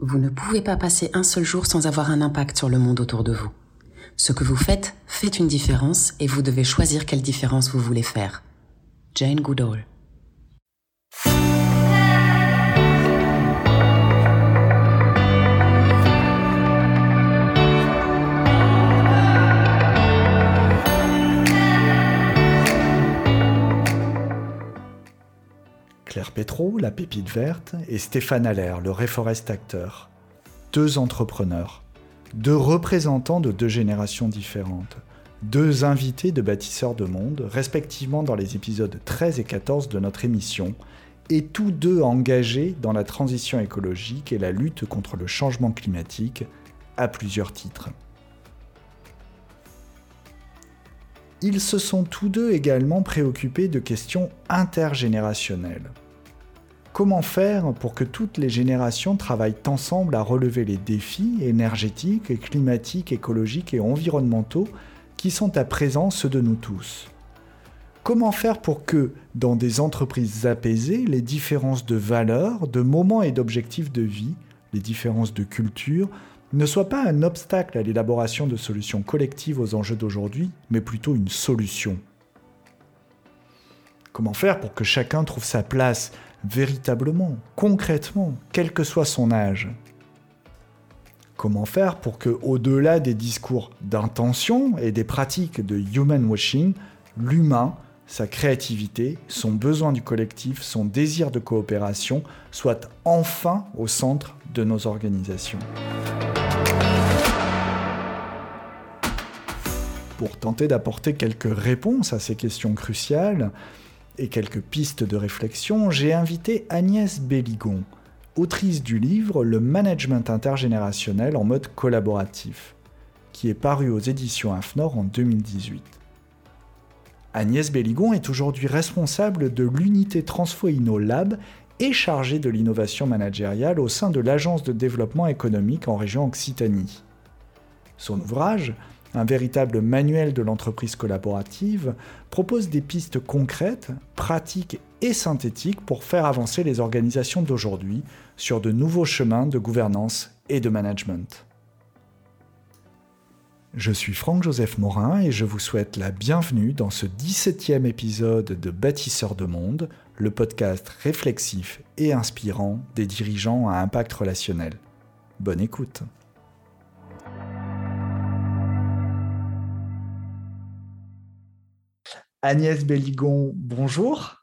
Vous ne pouvez pas passer un seul jour sans avoir un impact sur le monde autour de vous. Ce que vous faites fait une différence et vous devez choisir quelle différence vous voulez faire. Jane Goodall. Claire Petro, la pépite verte, et Stéphane Allaire, le réforest acteur. Deux entrepreneurs, deux représentants de deux générations différentes, deux invités de bâtisseurs de monde, respectivement dans les épisodes 13 et 14 de notre émission, et tous deux engagés dans la transition écologique et la lutte contre le changement climatique à plusieurs titres. Ils se sont tous deux également préoccupés de questions intergénérationnelles. Comment faire pour que toutes les générations travaillent ensemble à relever les défis énergétiques, climatiques, écologiques et environnementaux qui sont à présent ceux de nous tous? Comment faire pour que, dans des entreprises apaisées, les différences de valeurs, de moments et d'objectifs de vie, les différences de culture, ne soit pas un obstacle à l'élaboration de solutions collectives aux enjeux d'aujourd'hui, mais plutôt une solution? Comment faire pour que chacun trouve sa place véritablement, concrètement, quel que soit son âge. Comment faire pour que, au-delà des discours d'intention et des pratiques de human washing, l'humain, sa créativité, son besoin du collectif, son désir de coopération soient enfin au centre de nos organisations. Pour tenter d'apporter quelques réponses à ces questions cruciales et quelques pistes de réflexion, j'ai invité Agnès Belligon, autrice du livre Le management intergénérationnel en mode collaboratif, qui est paru aux éditions AFNOR en 2018. Agnès Belligon est aujourd'hui responsable de l'unité Transfo Lab et chargée de l'innovation managériale au sein de l'Agence de développement économique en région Occitanie. Son ouvrage, un véritable manuel de l'entreprise collaborative, propose des pistes concrètes, pratiques et synthétiques pour faire avancer les organisations d'aujourd'hui sur de nouveaux chemins de gouvernance et de management. Je suis Franck-Joseph Morin et je vous souhaite la bienvenue dans ce 17e épisode de Bâtisseurs de monde, le podcast réflexif et inspirant des dirigeants à impact relationnel. Bonne écoute. Agnès Belligon, bonjour.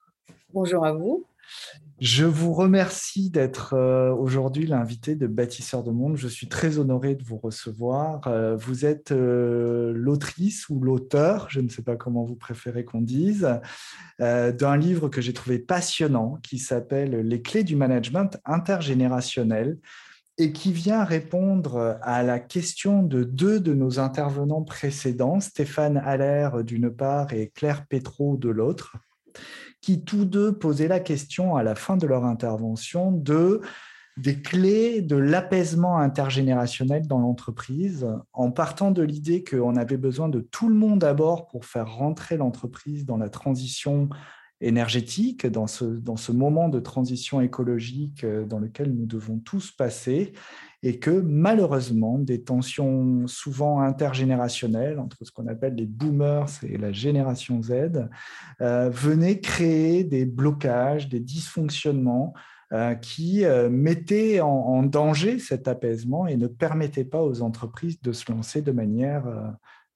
Bonjour à vous. Je vous remercie d'être euh, aujourd'hui l'invité de Bâtisseurs de Monde. Je suis très honoré de vous recevoir. Euh, vous êtes euh, l'autrice ou l'auteur, je ne sais pas comment vous préférez qu'on dise, d'un livre que j'ai trouvé passionnant qui s'appelle Les clés du management intergénérationnel et qui vient répondre à la question de deux de nos intervenants précédents, Stéphane Allaire d'une part et Claire Petro de l'autre, qui tous deux posaient la question à la fin de leur intervention de des clés de l'apaisement intergénérationnel dans l'entreprise, en partant de l'idée qu'on avait besoin de tout le monde à bord pour faire rentrer l'entreprise dans la transition énergétique, dans ce, dans ce moment de transition écologique euh, dans lequel nous devons tous passer, et que malheureusement, des tensions souvent intergénérationnelles entre ce qu'on appelle les boomers et la génération Z euh, venaient créer des blocages, des dysfonctionnements euh, qui mettaient en, en, danger cet apaisement et ne permettaient pas aux entreprises de se lancer de manière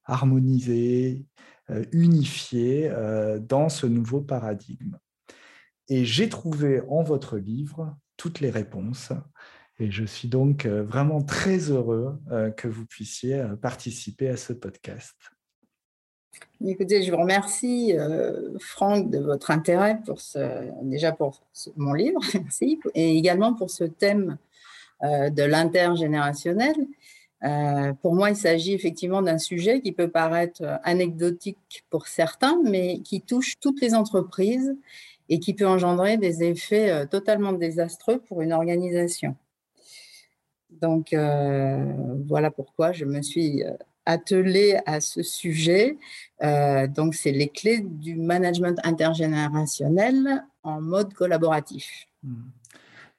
harmonisée, euh, unifié euh, dans ce nouveau paradigme. Et j'ai trouvé en votre livre toutes les réponses. Et je suis donc euh, vraiment très heureux que vous puissiez participer à ce podcast. Écoutez, je vous remercie, Franck, de votre intérêt pour ce, déjà pour mon livre, et également pour ce thème de l'intergénérationnel. Euh, pour moi, il s'agit effectivement d'un sujet qui peut paraître anecdotique pour certains, mais qui touche toutes les entreprises et qui peut engendrer des effets euh, totalement désastreux pour une organisation. Donc, euh, voilà pourquoi je me suis attelée à ce sujet. donc, c'est les clés du management intergénérationnel en mode collaboratif. Mmh.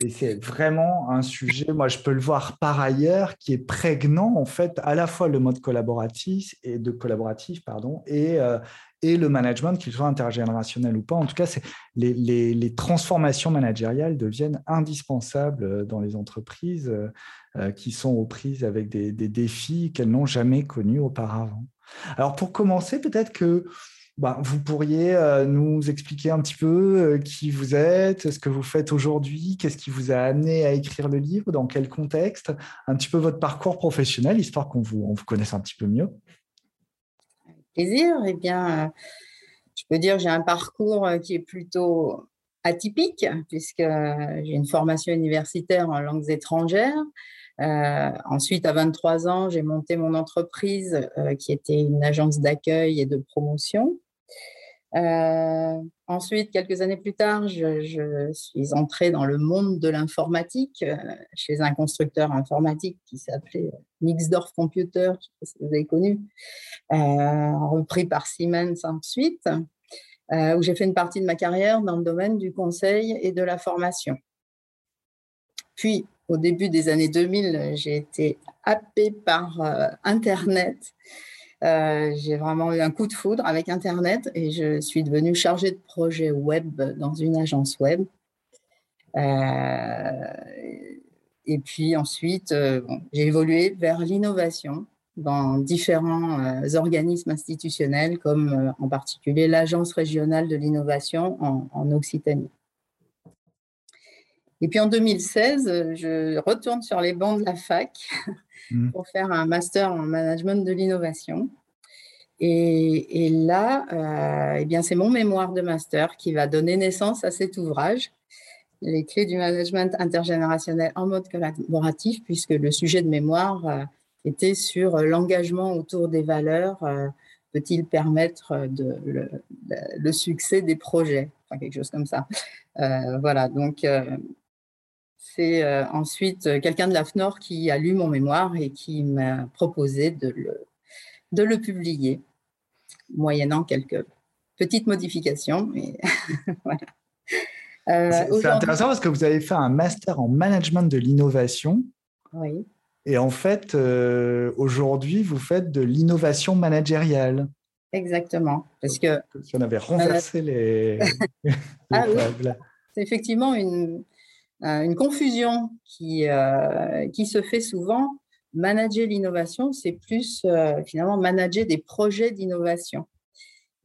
Et c'est vraiment un sujet, moi je peux le voir par ailleurs, qui est prégnant en fait à la fois le mode collaboratif et de collaboratif pardon et, euh, et le management, qu'il soit intergénérationnel ou pas. En tout cas, c'est les, les, transformations managériales deviennent indispensables euh, dans les entreprises euh, qui sont aux prises avec des défis qu'elles n'ont jamais connus auparavant. Alors pour commencer, peut-être que bah, vous pourriez euh, nous expliquer un petit peu euh, qui vous êtes, ce que vous faites aujourd'hui, qu'est-ce qui vous a amené à écrire le livre, dans quel contexte, un petit peu votre parcours professionnel, histoire qu'on vous, vous connaisse un petit peu mieux. Avec plaisir. Eh bien, euh, je peux dire que j'ai un parcours qui est plutôt atypique, puisque j'ai une formation universitaire en langues étrangères. ensuite, à 23 ans, j'ai monté mon entreprise qui était une agence d'accueil et de promotion. Euh, ensuite, quelques années plus tard, je, suis entrée dans le monde de l'informatique euh, chez un constructeur informatique qui s'appelait Nixdorf Computer, je sais pas si vous avez connu, euh, repris par Siemens ensuite, où j'ai fait une partie de ma carrière dans le domaine du conseil et de la formation. Puis, au début des années 2000, j'ai été happée par Internet euh, j'ai vraiment eu un coup de foudre avec Internet et je suis devenue chargée de projet web dans une agence web. Euh, et puis ensuite, euh, j'ai évolué vers l'innovation dans différents organismes institutionnels, comme en particulier l'Agence régionale de l'innovation en, en, Occitanie. Et puis en 2016, je retourne sur les bancs de la fac Mmh. pour faire un master en management de l'innovation. Et, là, euh, eh bien, c'est mon mémoire de master qui va donner naissance à cet ouvrage, Les clés du management intergénérationnel en mode collaboratif, puisque le sujet de mémoire euh, était sur l'engagement autour des valeurs. Euh, peut-il permettre de, le, succès des projets Enfin, quelque chose comme ça. voilà, donc c'est euh, ensuite euh, quelqu'un de l'AFNOR qui a lu mon mémoire et qui m'a proposé de le, de le publier, moyennant quelques petites modifications. voilà. Euh, c'est intéressant parce que vous avez fait un master en management de l'innovation. Oui. Et en fait, aujourd'hui, vous faites de l'innovation managériale. Exactement. Parce que. Si on avait renversé les. ah, oui. C'est effectivement une, une confusion qui, euh, qui se fait souvent. Manager l'innovation, c'est plus euh, finalement manager des projets d'innovation.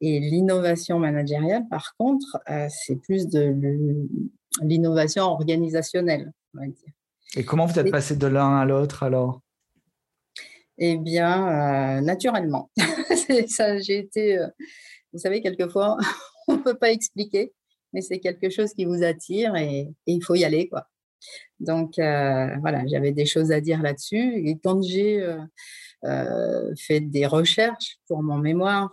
Et l'innovation managériale, par contre, c'est plus de l'innovation organisationnelle, on va dire. Et comment vous êtes passé de l'un à l'autre alors? Eh bien, naturellement. ça, j'ai été, vous savez, quelquefois, on ne peut pas expliquer mais c'est quelque chose qui vous attire et, il faut y aller. Quoi. Donc euh, voilà, j'avais des choses à dire là-dessus. Et quand j'ai euh, euh, fait des recherches pour mon mémoire,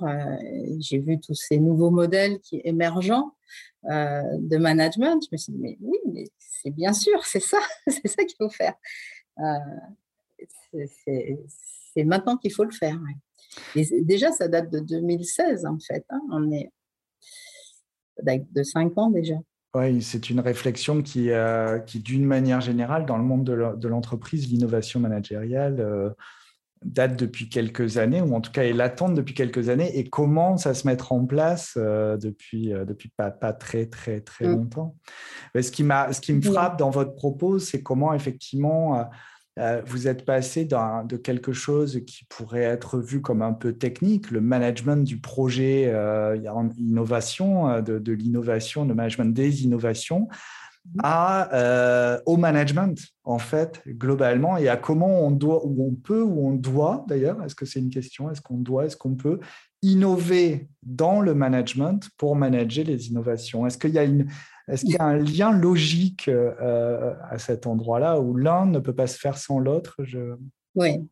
j'ai vu tous ces nouveaux modèles qui émergents de management. Je me suis dit, mais oui, mais c'est bien sûr, c'est ça, c'est ça qu'il faut faire. c'est maintenant qu'il faut le faire. Déjà, ça date de 2016 en fait. Hein. On est de 5 ans déjà. Oui, c'est une réflexion qui, euh, qui d'une manière générale, dans le monde de l'entreprise, l'innovation managériale euh, date depuis quelques années, ou en tout cas est latente depuis quelques années, et commence à se mettre en place euh, depuis, depuis pas, pas, très, très, très mm. longtemps? Mais ce, qui ce qui me frappe dans votre propos, c'est comment effectivement euh, vous êtes passé de quelque chose qui pourrait être vu comme un peu technique, le management du projet euh, innovation, euh, de, l'innovation, le management des innovations, mmh. à, au management, en fait, globalement, et à comment on doit, ou on peut, ou on doit, d'ailleurs, est-ce que c'est une question, est-ce qu'on doit, est-ce qu'on peut innover dans le management pour manager les innovations? Est-ce qu'il y a une, est-ce qu'il y a un lien logique euh, à cet endroit-là où l'un ne peut pas se faire sans l'autre? Oui,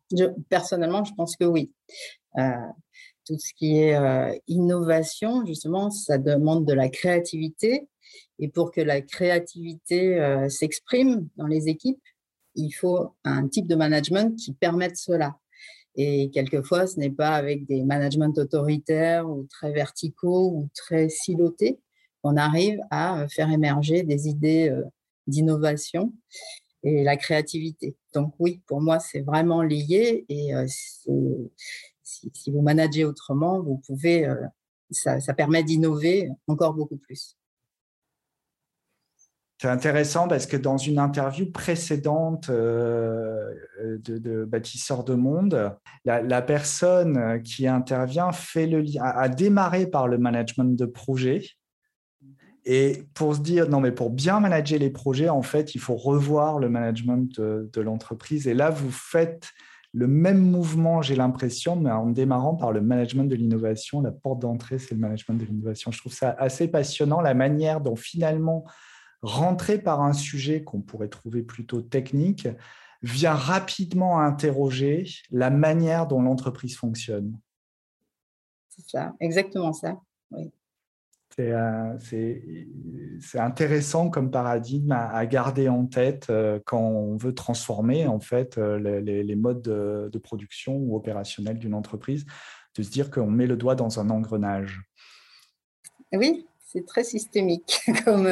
personnellement, je pense que oui. Euh, tout ce qui est euh, innovation, justement, ça demande de la créativité. Et pour que la créativité s'exprime dans les équipes, il faut un type de management qui permette cela. Et quelquefois, ce n'est pas avec des managements autoritaires ou très verticaux ou très silotés, on arrive à euh, faire émerger des idées euh, d'innovation et la créativité. Donc oui, pour moi, c'est vraiment lié et si, vous managez autrement, vous pouvez, ça, permet d'innover encore beaucoup plus. C'est intéressant parce que dans une interview précédente euh, de, de, Bâtisseur de Monde, la, personne qui intervient fait le, a démarré par le management de projet. Et pour se dire, non, mais pour bien manager les projets, en fait, il faut revoir le management de, l'entreprise. Et là, vous faites le même mouvement, j'ai l'impression, mais en démarrant par le management de l'innovation. La porte d'entrée, c'est le management de l'innovation. Je trouve ça assez passionnant, la manière dont finalement rentrer par un sujet qu'on pourrait trouver plutôt technique vient rapidement interroger la manière dont l'entreprise fonctionne. C'est ça, exactement ça. Euh, c'est intéressant comme paradigme à, garder en tête euh, quand on veut transformer en fait euh, les, modes de, production ou opérationnels d'une entreprise, de se dire qu'on met le doigt dans un engrenage. Oui, c'est très systémique comme,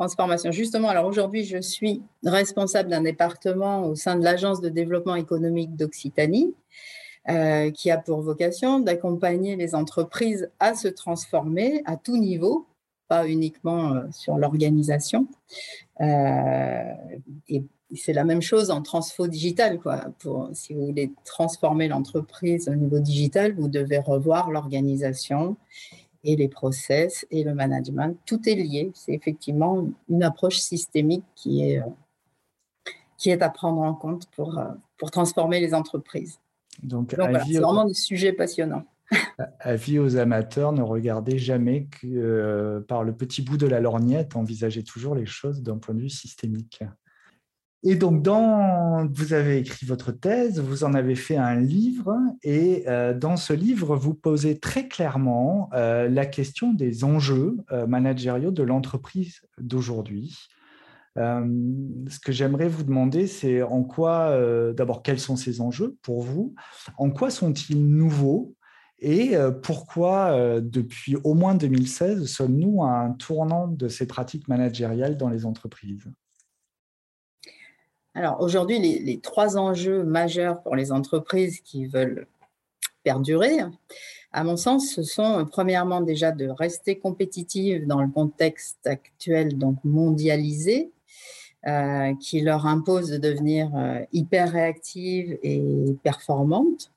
transformation. Justement, alors aujourd'hui, je suis responsable d'un département au sein de l'Agence de développement économique d'Occitanie, euh, qui a pour vocation d'accompagner les entreprises à se transformer à tout niveau, pas uniquement euh, sur l'organisation. Euh, et c'est la même chose en transfo digital. Quoi. Si vous voulez transformer l'entreprise au niveau digital, vous devez revoir l'organisation et les process et le management, tout est lié. C'est effectivement une approche systémique qui est, qui est à prendre en compte pour, pour transformer les entreprises. Donc, c'est vraiment des sujets passionnants. Avis aux amateurs, ne regardez jamais que euh, par le petit bout de la lorgnette, envisagez toujours les choses d'un point de vue systémique. Et donc, dans, vous avez écrit votre thèse, vous en avez fait un livre, et euh, dans ce livre, vous posez très clairement euh, la question des enjeux euh, managériaux de l'entreprise d'aujourd'hui. Ce que j'aimerais vous demander, c'est en quoi, d'abord, quels sont ces enjeux pour vous? En quoi sont-ils nouveaux? Et pourquoi, depuis au moins 2016, sommes-nous à un tournant de ces pratiques managériales dans les entreprises? Alors aujourd'hui, les, trois enjeux majeurs pour les entreprises qui veulent perdurer, à mon sens, ce sont premièrement déjà de rester compétitives dans le contexte actuel, donc mondialisé, euh, qui leur impose de devenir euh, hyper réactives et performantes.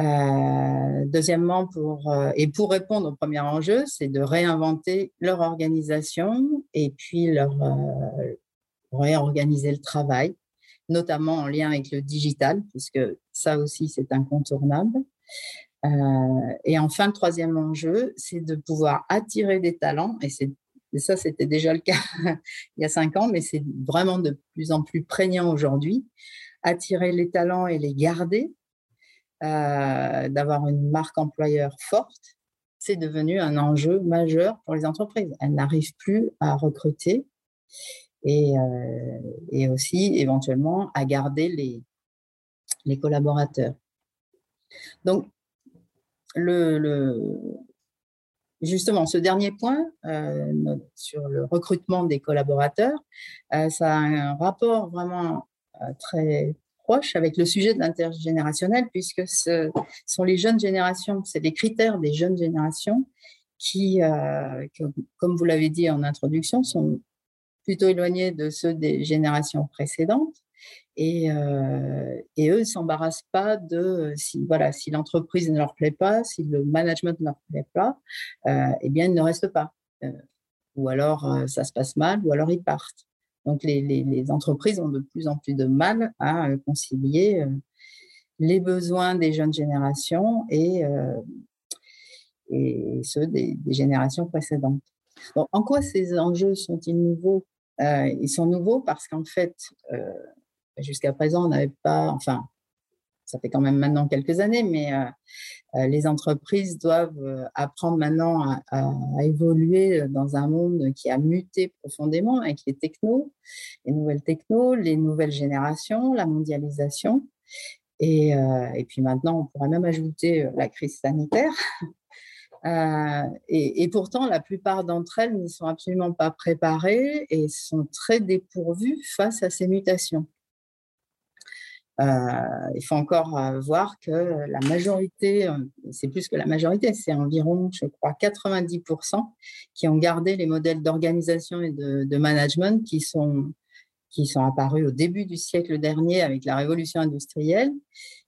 Euh, deuxièmement, pour, et pour répondre au premier enjeu, c'est de réinventer leur organisation et puis leur, réorganiser le travail, notamment en lien avec le digital, puisque ça aussi, c'est incontournable. Et enfin, le troisième enjeu, c'est de pouvoir attirer des talents, et, ça, c'était déjà le cas il y a cinq ans, mais c'est vraiment de plus en plus prégnant aujourd'hui. Attirer les talents et les garder, euh, d'avoir une marque employeur forte, c'est devenu un enjeu majeur pour les entreprises. Elles n'arrivent plus à recruter et, euh, aussi éventuellement à garder les, collaborateurs. Donc, le, justement, ce dernier point euh, sur le recrutement des collaborateurs, euh, ça a un rapport vraiment euh, très proche avec le sujet de l'intergénérationnel, puisque ce sont les jeunes générations, c'est les critères des jeunes générations qui, comme vous l'avez dit en introduction, sont plutôt éloignés de ceux des générations précédentes. Et, euh, et eux ne s'embarrassent pas de si voilà si l'entreprise ne leur plaît pas, si le management ne leur plaît pas, euh, eh bien ils ne restent pas. Euh, ou alors ça se passe mal, ou alors ils partent. Donc les, entreprises ont de plus en plus de mal à concilier les besoins des jeunes générations et, et ceux des, des générations précédentes. Donc, en quoi ces enjeux sont-ils nouveaux? Ils sont nouveaux parce qu'en fait, jusqu'à présent, on n'avait pas, enfin, ça fait quand même maintenant quelques années, mais euh, les entreprises doivent apprendre maintenant à, évoluer dans un monde qui a muté profondément avec les technos, les nouvelles technos, les nouvelles générations, la mondialisation. Et, puis maintenant, on pourrait même ajouter la crise sanitaire. et, pourtant, la plupart d'entre elles ne sont absolument pas préparées et sont très dépourvues face à ces mutations. Euh, il faut encore euh, voir que la majorité, euh, c'est plus que la majorité, c'est environ, je crois, 90% qui ont gardé les modèles d'organisation et de, management qui sont, qui sont apparus au début du siècle dernier avec la révolution industrielle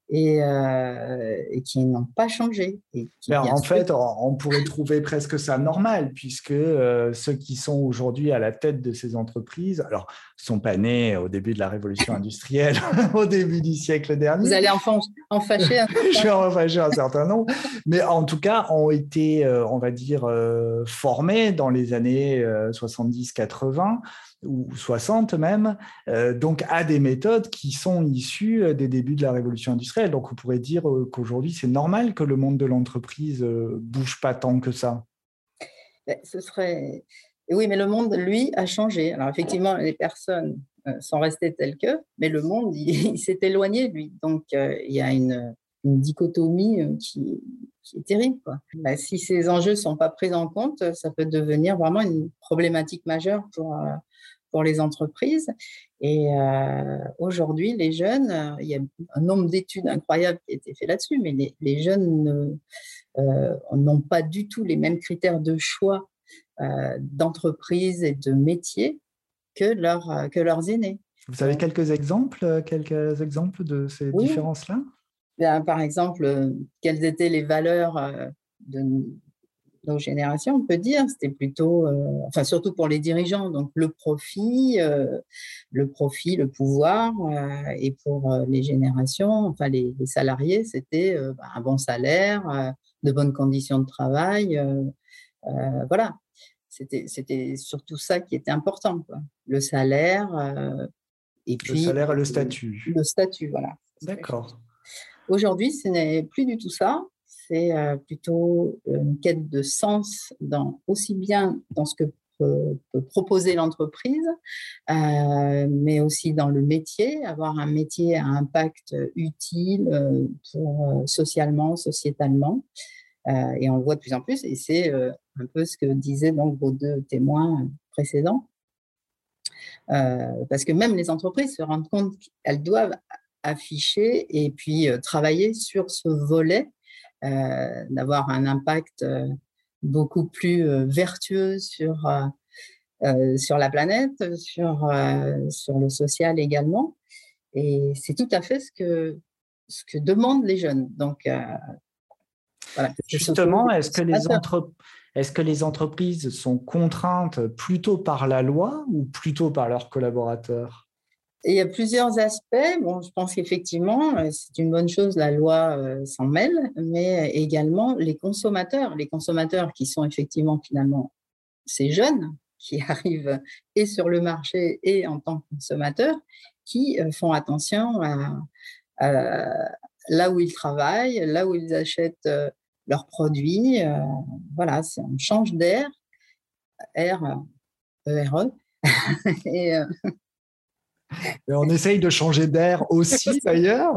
et, euh, et qui n'ont pas changé. Et en fait, on pourrait trouver presque ça normal, puisque euh, ceux qui sont aujourd'hui à la tête de ces entreprises, alors, sont pas nés au début de la révolution industrielle, au début du siècle dernier. Vous allez en, en fâcher un Je vais en fâcher un certain nombre, mais en tout cas, ont été, euh, on va dire, formés dans les années 70-80 ou 60 même, euh, donc à des méthodes qui sont issues euh, des débuts de la révolution industrielle. Donc on pourrait dire euh, qu'aujourd'hui, c'est normal que le monde de l'entreprise bouge pas tant que ça. Ben, ce serait... Oui, mais le monde, lui, a changé. Alors effectivement, les personnes sont restées telles que, mais le monde, il, s'est éloigné, lui. Donc il y a une, dichotomie qui, est terrible. Ben, si ces enjeux ne sont pas pris en compte, ça peut devenir vraiment une problématique majeure pour, pour les entreprises. Et euh, aujourd'hui, les jeunes, euh, il y a un nombre d'études incroyables qui a été fait là-dessus, mais les, jeunes euh, n'ont pas du tout les mêmes critères de choix d'entreprise et de métier que, leur, que leurs aînés. Vous avez quelques exemples, quelques exemples de ces différences-là? Ben, Par exemple, quelles étaient les valeurs de, nos générations, on peut dire, c'était plutôt, euh, enfin surtout pour les dirigeants, donc le profit, euh, le profit, le pouvoir, euh, et pour les générations, enfin les, salariés, c'était bah, un bon salaire, de bonnes conditions de travail, voilà. C'était, c'était surtout ça qui était important, quoi. le salaire. et puis, le salaire et le statut. Le statut, voilà. D'accord. Aujourd'hui, ce n'est plus du tout ça c'est euh, plutôt une quête de sens dans, aussi bien dans ce que peut, proposer l'entreprise, euh, mais aussi dans le métier, avoir un métier à impact utile euh, pour, socialement, sociétalement. et on le voit de plus en plus, et c'est un peu ce que disaient donc vos deux témoins précédents. parce que même les entreprises se rendent compte qu'elles doivent afficher et puis travailler sur ce volet euh, d'avoir un impact euh, beaucoup plus euh, vertueux sur, sur la planète, sur, sur le social également. Et c'est tout à fait ce que, ce que demandent les jeunes. Donc, Justement, est-ce que, les est-ce que les entreprises sont contraintes plutôt par la loi ou plutôt par leurs collaborateurs? Il y a plusieurs aspects. Bon, je pense qu'effectivement, euh, c'est une bonne chose, la loi euh, s'en mêle, mais également les consommateurs, les consommateurs qui sont effectivement finalement ces jeunes qui arrivent et sur le marché et en tant que consommateurs, qui euh, font attention là où ils travaillent, là où ils achètent leurs produits. Voilà, on change d'air, R, E-R-E. et, on essaye de changer d'air aussi d'ailleurs.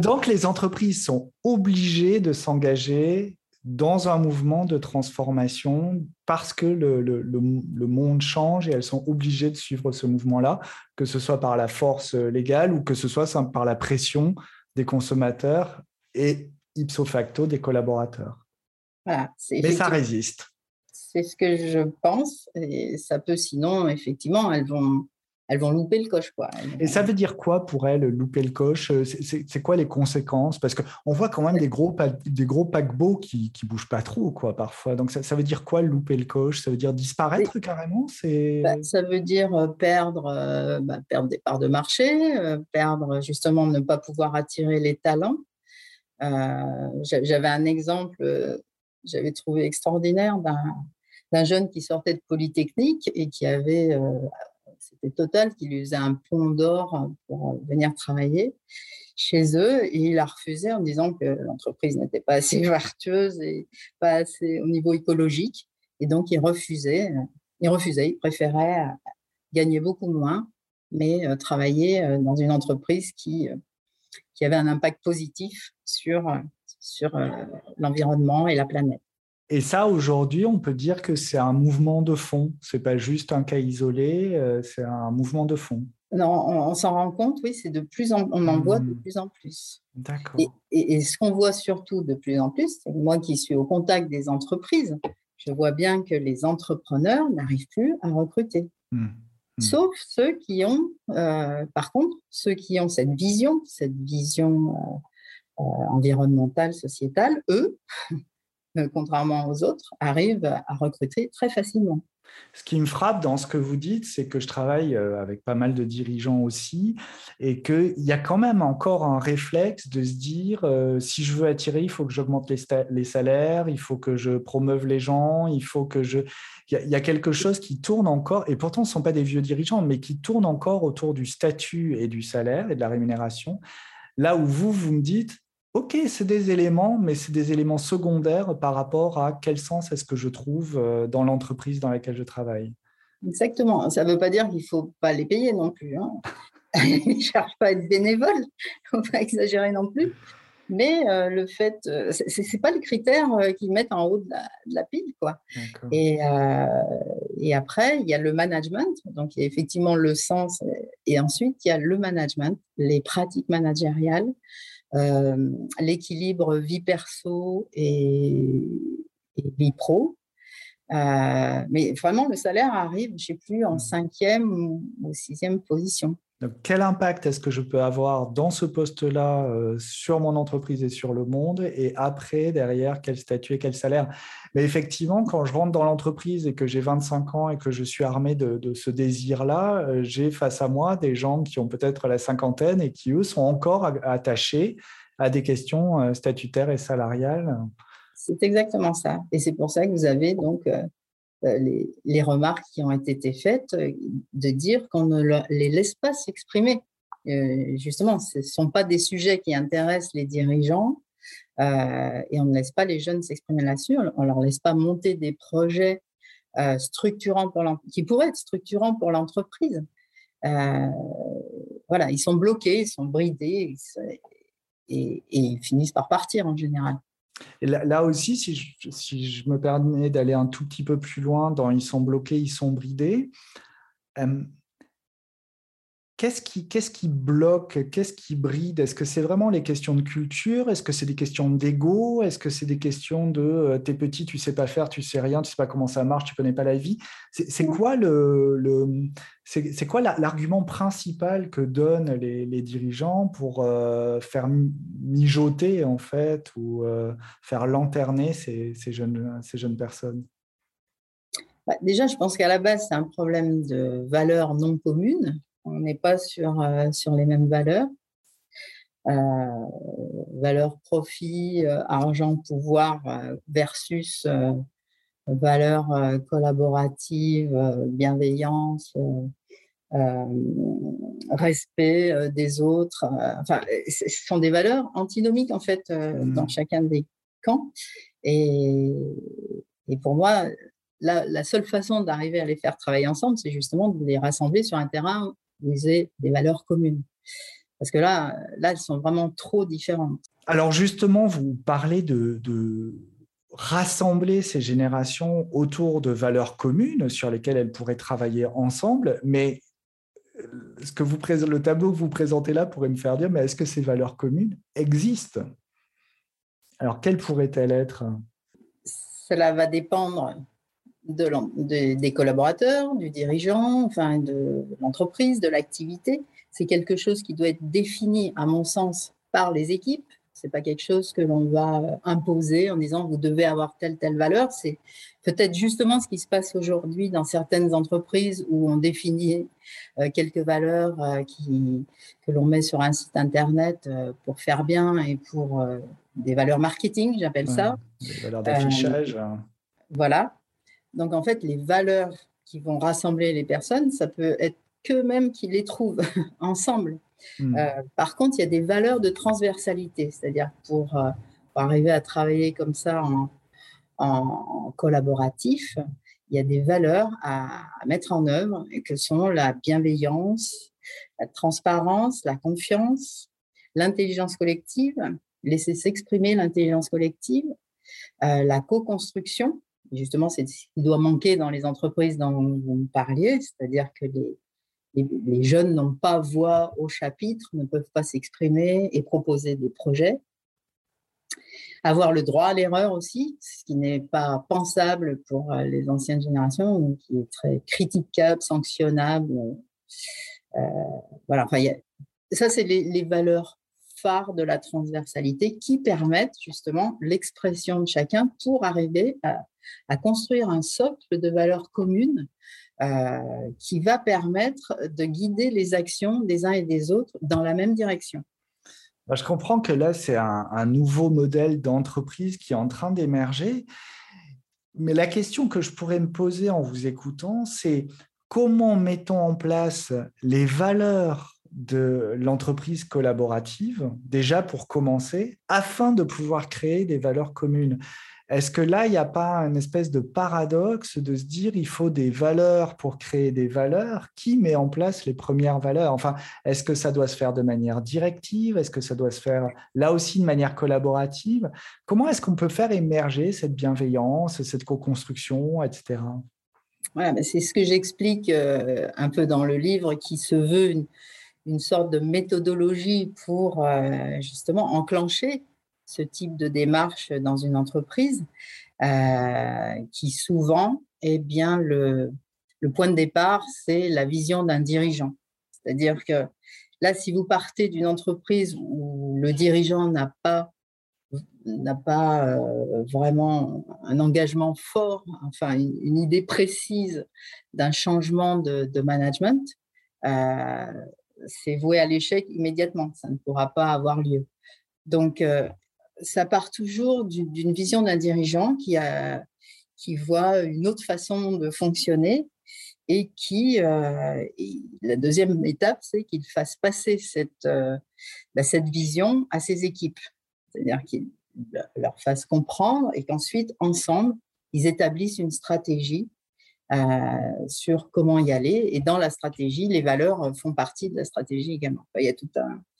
donc, les entreprises sont obligées de s'engager dans un mouvement de transformation parce que le, le, monde change et elles sont obligées de suivre ce mouvement-là, que ce soit par la force légale ou que ce soit par la pression des consommateurs et ipso facto des collaborateurs. Mais ça résiste c'est ce que je pense. Et ça peut, sinon, effectivement, elles vont, elles vont louper le coche. Quoi. Et ça veut dire quoi pour elles, louper le coche? C'est quoi les conséquences? Parce qu'on voit quand même des gros, des gros paquebots qui ne bougent pas trop, quoi, parfois. Donc, ça, veut dire quoi, louper le coche? Ça veut dire disparaître carrément? Bah, Ça veut dire euh, perdre, euh, bah, perdre des parts de marché, euh, perdre justement ne pas pouvoir attirer les talents. J'avais un exemple, j'avais trouvé extraordinaire d'un d'un jeune qui sortait de Polytechnique et qui avait, euh, c'était Total, qui lui faisait un pont d'or pour venir travailler chez eux et il a refusé en disant que l'entreprise n'était pas assez vertueuse et pas assez au niveau écologique. Et donc, il refusait, il refusait, il préférait gagner beaucoup moins, mais euh, travailler euh, dans une entreprise qui, avait un impact positif sur l'environnement et la planète. Et ça, aujourd'hui, on peut dire que c'est un mouvement de fond. C'est pas juste un cas isolé, c'est un mouvement de fond. Non, on, s'en rend compte, oui, c'est de plus en, on en voit de hmm. plus en plus. D'accord. Et, ce qu'on voit surtout de plus en plus, c'est moi qui suis au contact des entreprises, je vois bien que les entrepreneurs n'arrivent plus à recruter. Hmm. Hmm. Sauf ceux qui ont, euh, par contre, ceux qui ont cette vision, cette vision euh, euh, environnementale, sociétale, eux, contrairement aux autres, arrivent à recruter très facilement. Ce qui me frappe dans ce que vous dites, c'est que je travaille euh, avec pas mal de dirigeants aussi, et qu'il y a quand même encore un réflexe de se dire, euh, si je veux attirer, il faut que j'augmente les, salaires, il faut que je promeuve les gens, il faut que je... Il y, a, quelque chose qui tourne encore, et pourtant ce ne sont pas des vieux dirigeants, mais qui tourne encore autour du statut et du salaire et de la rémunération. Là où vous, vous me dites, Ok, c'est des éléments, mais c'est des éléments secondaires par rapport à quel sens est-ce que je trouve euh, dans l'entreprise dans laquelle je travaille. Exactement. Ça ne veut pas dire qu'il ne faut pas les payer non plus. Hein. Ils ne cherchent pas à être bénévoles. Il ne faut pas exagérer non plus. Mais euh, le fait, euh, ce n'est pas les critères qu'ils mettent en haut de la, pile. Quoi. Et, et, après, il y a le management. Donc, il y a effectivement le sens. Et ensuite, il y a le management, les pratiques managériales. Euh, l'équilibre vie perso et, vie pro. Euh, mais vraiment, le salaire arrive, je ne sais plus, en mmh. cinquième ou sixième position quel impact est-ce que je peux avoir dans ce poste-là euh, sur mon entreprise et sur le monde? Et après, derrière, quel statut et quel salaire? Mais effectivement, quand je rentre dans l'entreprise et que j'ai 25 ans et que je suis armé de, ce désir-là, euh, j'ai face à moi des gens qui ont peut-être la cinquantaine et qui, eux, sont encore attachés à des questions euh, statutaires et salariales. C'est exactement ça. Et c'est pour ça que vous avez donc euh, les, remarques qui ont été faites, euh, de dire qu'on ne les laisse pas s'exprimer. Euh, justement, ce ne sont pas des sujets qui intéressent les dirigeants et on ne laisse pas les jeunes s'exprimer là-dessus. On ne leur laisse pas monter des projets structurants qui pourraient être structurants pour l'entreprise. voilà, ils sont bloqués, ils sont bridés et, ils finissent par partir en général. Et là, aussi, si je, me permets d'aller un tout petit peu plus loin dans ils sont bloqués, ils sont bridés, euh, Qu'est-ce qui, qu'est-ce qui bloque? Qu'est-ce qui bride? Est-ce que c'est vraiment les questions de culture? Est-ce que c'est des questions d'ego? Est-ce que c'est des questions de euh, t'es petit, tu sais pas faire, tu sais rien, tu sais pas comment ça marche, tu connais pas la vie? C'est, quoi le, le c'est, quoi l'argument principal que donnent les, les dirigeants pour euh, faire mijoter en fait ou euh, faire lanterner ces, ces, jeunes, ces jeunes personnes? Bah, Déjà, je pense qu'à la base, c'est un problème de valeurs non communes on n'est pas sur, euh, sur les mêmes valeurs. Euh, valeur profit, euh, argent, pouvoir versus valeur collaborative, bienveillance, respect des autres. enfin, ce sont des valeurs antinomiques en fait mmh. dans chacun des camps. Et, et pour moi, la, la seule façon d'arriver à les faire travailler ensemble, c'est justement de les rassembler sur un terrain des valeurs communes. Parce que là, là, elles sont vraiment trop différentes. Alors justement, vous parlez de, rassembler ces générations autour de valeurs communes sur lesquelles elles pourraient travailler ensemble, mais euh, ce que vous, le tableau que vous présentez là pourrait me faire dire, mais est-ce que ces valeurs communes existent? Alors, quelles pourraient-elles être? Cela va dépendre de, des collaborateurs, du dirigeant, enfin de l'entreprise, de l'activité. C'est quelque chose qui doit être défini, à mon sens, par les équipes. C'est pas quelque chose que l'on va imposer en disant vous devez avoir telle telle valeur. C'est peut-être justement ce qui se passe aujourd'hui dans certaines entreprises où on définit euh, quelques valeurs euh, qui, que l'on met sur un site internet euh, pour faire bien et pour des valeurs marketing, j'appelle ça. Des valeurs d'affichage. voilà. Donc, en fait, les valeurs qui vont rassembler les personnes, ça peut être qu'eux-mêmes qui les trouvent ensemble. Hmm. Euh, par contre, il y a des valeurs de transversalité, c'est-à-dire pour, euh, arriver à travailler comme ça en, collaboratif, il y a des valeurs à, mettre en œuvre, que sont la bienveillance, la transparence, la confiance, l'intelligence collective, laisser s'exprimer l'intelligence collective, la co-construction, justement, c'est ce qui doit manquer dans les entreprises dont vous parliez, c'est-à-dire que les, les, jeunes n'ont pas voix au chapitre, ne peuvent pas s'exprimer et proposer des projets. Avoir le droit à l'erreur aussi, ce qui n'est pas pensable pour euh, les anciennes générations, qui est très critiquable, sanctionnable. Euh, voilà, enfin, ça, c'est les, valeurs de la transversalité qui permettent justement l'expression de chacun pour arriver à, à construire un socle de valeurs communes euh, qui va permettre de guider les actions des uns et des autres dans la même direction. Bah, je comprends que là, c'est un, nouveau modèle d'entreprise qui est en train d'émerger. Mais la question que je pourrais me poser en vous écoutant, c'est comment mettons en place les valeurs de l'entreprise collaborative, déjà pour commencer, afin de pouvoir créer des valeurs communes. Est-ce que là, il n'y a pas une espèce de paradoxe de se dire il faut des valeurs pour créer des valeurs? Qui met en place les premières valeurs? Enfin, est-ce que ça doit se faire de manière directive? Est-ce que ça doit se faire là aussi de manière collaborative? Comment est-ce qu'on peut faire émerger cette bienveillance, cette co-construction, etc. Voilà, c'est ce que j'explique euh, un peu dans le livre qui se veut sorte de méthodologie pour euh, justement enclencher ce type de démarche dans une entreprise, euh, qui souvent est bien le, point de départ, c'est la vision d'un dirigeant. C'est-à-dire que là, si vous partez d'une entreprise où le dirigeant n'a pas n'a pas euh, vraiment un engagement fort, enfin une, idée précise d'un changement de, management, c'est voué à l'échec immédiatement. Ça ne pourra pas avoir lieu. Donc, ça part toujours d'une vision d'un dirigeant qui, voit une autre façon de fonctionner et qui, euh, la deuxième étape, c'est qu'il fasse passer cette, euh, bah, cette vision à ses équipes. C'est-à-dire qu'il leur fasse comprendre et qu'ensuite, ensemble, ils établissent une stratégie euh, sur comment y aller. Et dans la stratégie, les valeurs font partie de la stratégie également. il y a tout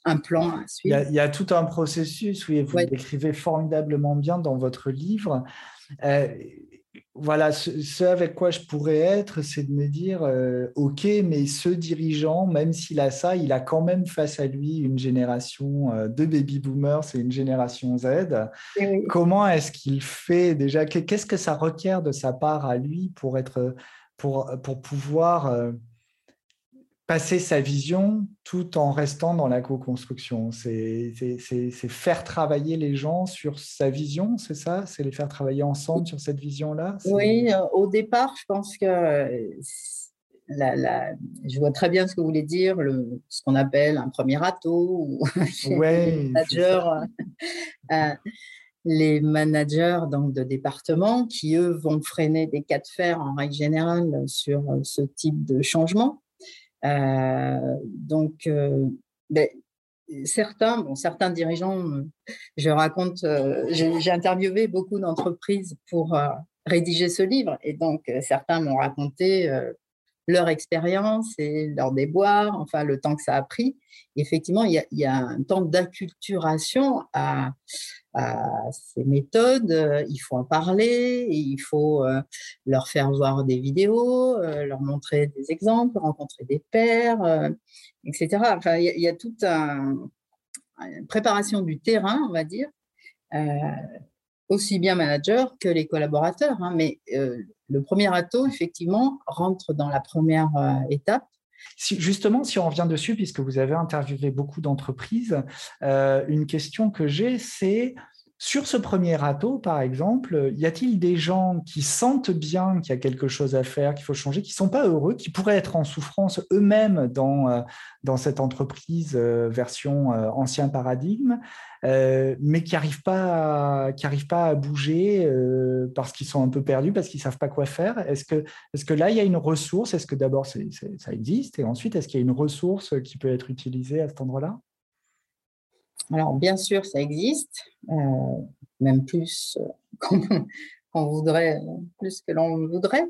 un, plan à suivre. Il y, a, tout un processus, oui, vous l'écrivez formidablement bien dans votre livre. Euh, voilà, ce, avec quoi je pourrais être, c'est de me dire, euh, OK, mais ce dirigeant, même s'il a ça, il a quand même face à lui une génération euh, de baby boomers et une génération Z. Comment est-ce qu'il fait déjà? Qu'est-ce que ça requiert de sa part à lui pour, être, pour, pour pouvoir euh, passer sa vision tout en restant dans la co-construction. C'est faire travailler les gens sur sa vision, c'est ça? C'est les faire travailler ensemble sur cette vision-là? Oui, euh, au départ, je pense que la, je vois très bien ce que vous voulez dire, le, ce qu'on appelle un premier râteau, ou les managers, euh, les managers donc, de département qui, eux, vont freiner des cas de fer en règle générale sur ce type de changement. Euh, donc, euh, ben, certains, bon, certains dirigeants, je raconte, euh, j'ai interviewé beaucoup d'entreprises pour rédiger ce livre, et donc certains m'ont raconté leur expérience et leur déboire, enfin le temps que ça a pris. effectivement, il y, a, un temps d'acculturation à, ces méthodes. Il faut en parler, il faut euh, leur faire voir des vidéos, euh, leur montrer des exemples, rencontrer des pairs, euh, etc. Enfin, il y, a, toute une préparation du terrain, on va dire, aussi bien manager que les collaborateurs. Hein, mais le premier atout, effectivement, rentre dans la première euh, étape. Justement, si on revient dessus, puisque vous avez interviewé beaucoup d'entreprises, euh, une question que j'ai, c'est sur ce premier râteau, par exemple, y a-t-il des gens qui sentent bien qu'il y a quelque chose à faire, qu'il faut changer, qui ne sont pas heureux, qui pourraient être en souffrance eux-mêmes dans, euh, dans cette entreprise version ancien paradigme euh, mais qui n'arrivent pas, à, qui pas à bouger euh, parce qu'ils sont un peu perdus, parce qu'ils ne savent pas quoi faire? Est-ce que, est que là, il y a une ressource? Est-ce que d'abord, ça existe? Et ensuite, est-ce qu'il y a une ressource qui peut être utilisée à cet endroit-là? Alors, bien sûr, ça existe, euh, même plus qu'on voudrait, plus que l'on voudrait.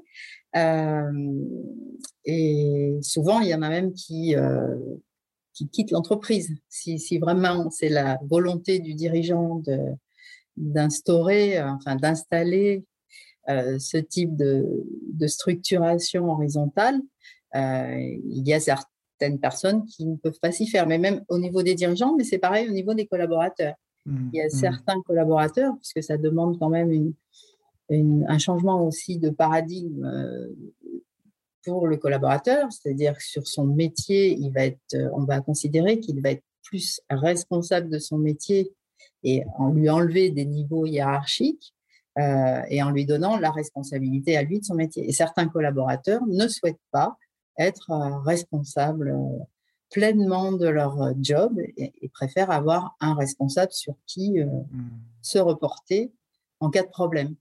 et souvent, il y en a même qui qui quitte l'entreprise. Si, si, vraiment c'est la volonté du dirigeant d'instaurer, enfin d'installer euh, ce type de, de, structuration horizontale, euh, il y a certaines personnes qui ne peuvent pas s'y faire, mais même au niveau des dirigeants, mais c'est pareil au niveau des collaborateurs. Mmh, il y a mmh. certains collaborateurs, puisque ça demande quand même une, une, un changement aussi de paradigme euh, pour le collaborateur, c'est-à-dire que sur son métier, il va être, on va considérer qu'il va être plus responsable de son métier et en lui enlever des niveaux hiérarchiques euh, et en lui donnant la responsabilité à lui de son métier. Et certains collaborateurs ne souhaitent pas être euh, responsables euh, pleinement de leur job et, préfèrent avoir un responsable sur qui mmh. se reporter en cas de problème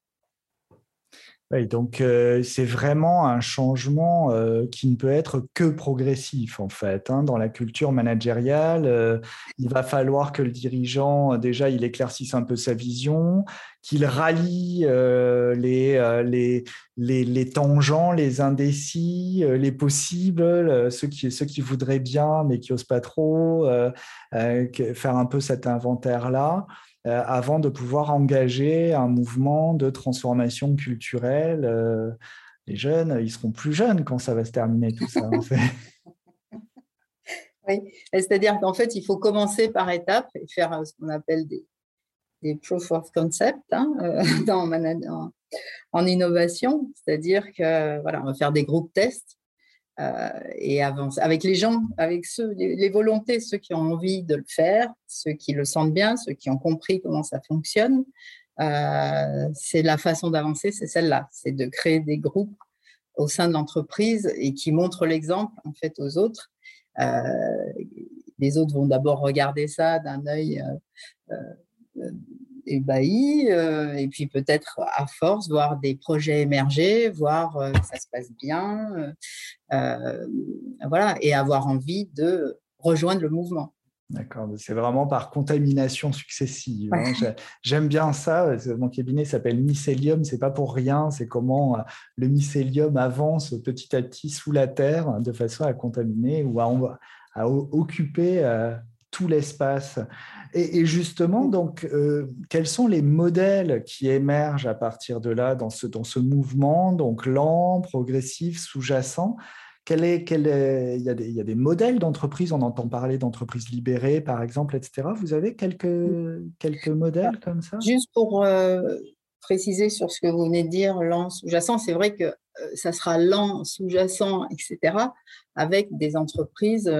donc euh, c'est vraiment un changement euh, qui ne peut être que progressif en fait. Hein. Dans la culture managériale, euh, il va falloir que le dirigeant déjà il éclaircisse un peu sa vision, qu'il rallie les, tangents, les indécis, les possibles, ceux qui, ceux qui voudraient bien mais qui n'osent pas trop, faire un peu cet inventaire là. Euh, avant de pouvoir engager un mouvement de transformation culturelle. Euh, les jeunes, ils seront plus jeunes quand ça va se terminer tout ça. oui, c'est-à-dire qu'en fait, il faut commencer par étapes et faire euh, ce qu'on appelle des, des proof of concept hein, dans, en, innovation, c'est-à-dire que voilà, va faire des groupes tests et avancer avec les gens, avec ceux, les, volontés, ceux qui ont envie de le faire, ceux qui le sentent bien, ceux qui ont compris comment ça fonctionne. Euh, c'est la façon d'avancer, c'est celle-là, c'est de créer des groupes au sein de l'entreprise et qui montrent l'exemple en fait aux autres. Euh, les autres vont d'abord regarder ça d'un œil ébahi, euh, et puis peut-être à force voir des projets émerger, voir euh, que ça se passe bien, euh, voilà, et avoir envie de rejoindre le mouvement. D'accord, c'est vraiment par contamination successive. Hein. J'aime bien ça. Mon cabinet s'appelle Mycélium, c'est pas pour rien. C'est comment le mycélium avance petit à petit sous la terre de façon à contaminer ou à, à occuper tout l'espace. Et, justement, donc, euh, quels sont les modèles qui émergent à partir de là dans ce, dans ce mouvement, donc lent, progressif, sous-jacent? Quel est, quel est, il, y a des, il y a des modèles d'entreprise, on entend parler d'entreprises libérées, par exemple, etc. Vous avez quelques, quelques modèles comme ça? Juste pour euh, préciser sur ce que vous venez de dire, lent, sous-jacent, c'est vrai que euh, ça sera lent, sous-jacent, etc., avec des entreprises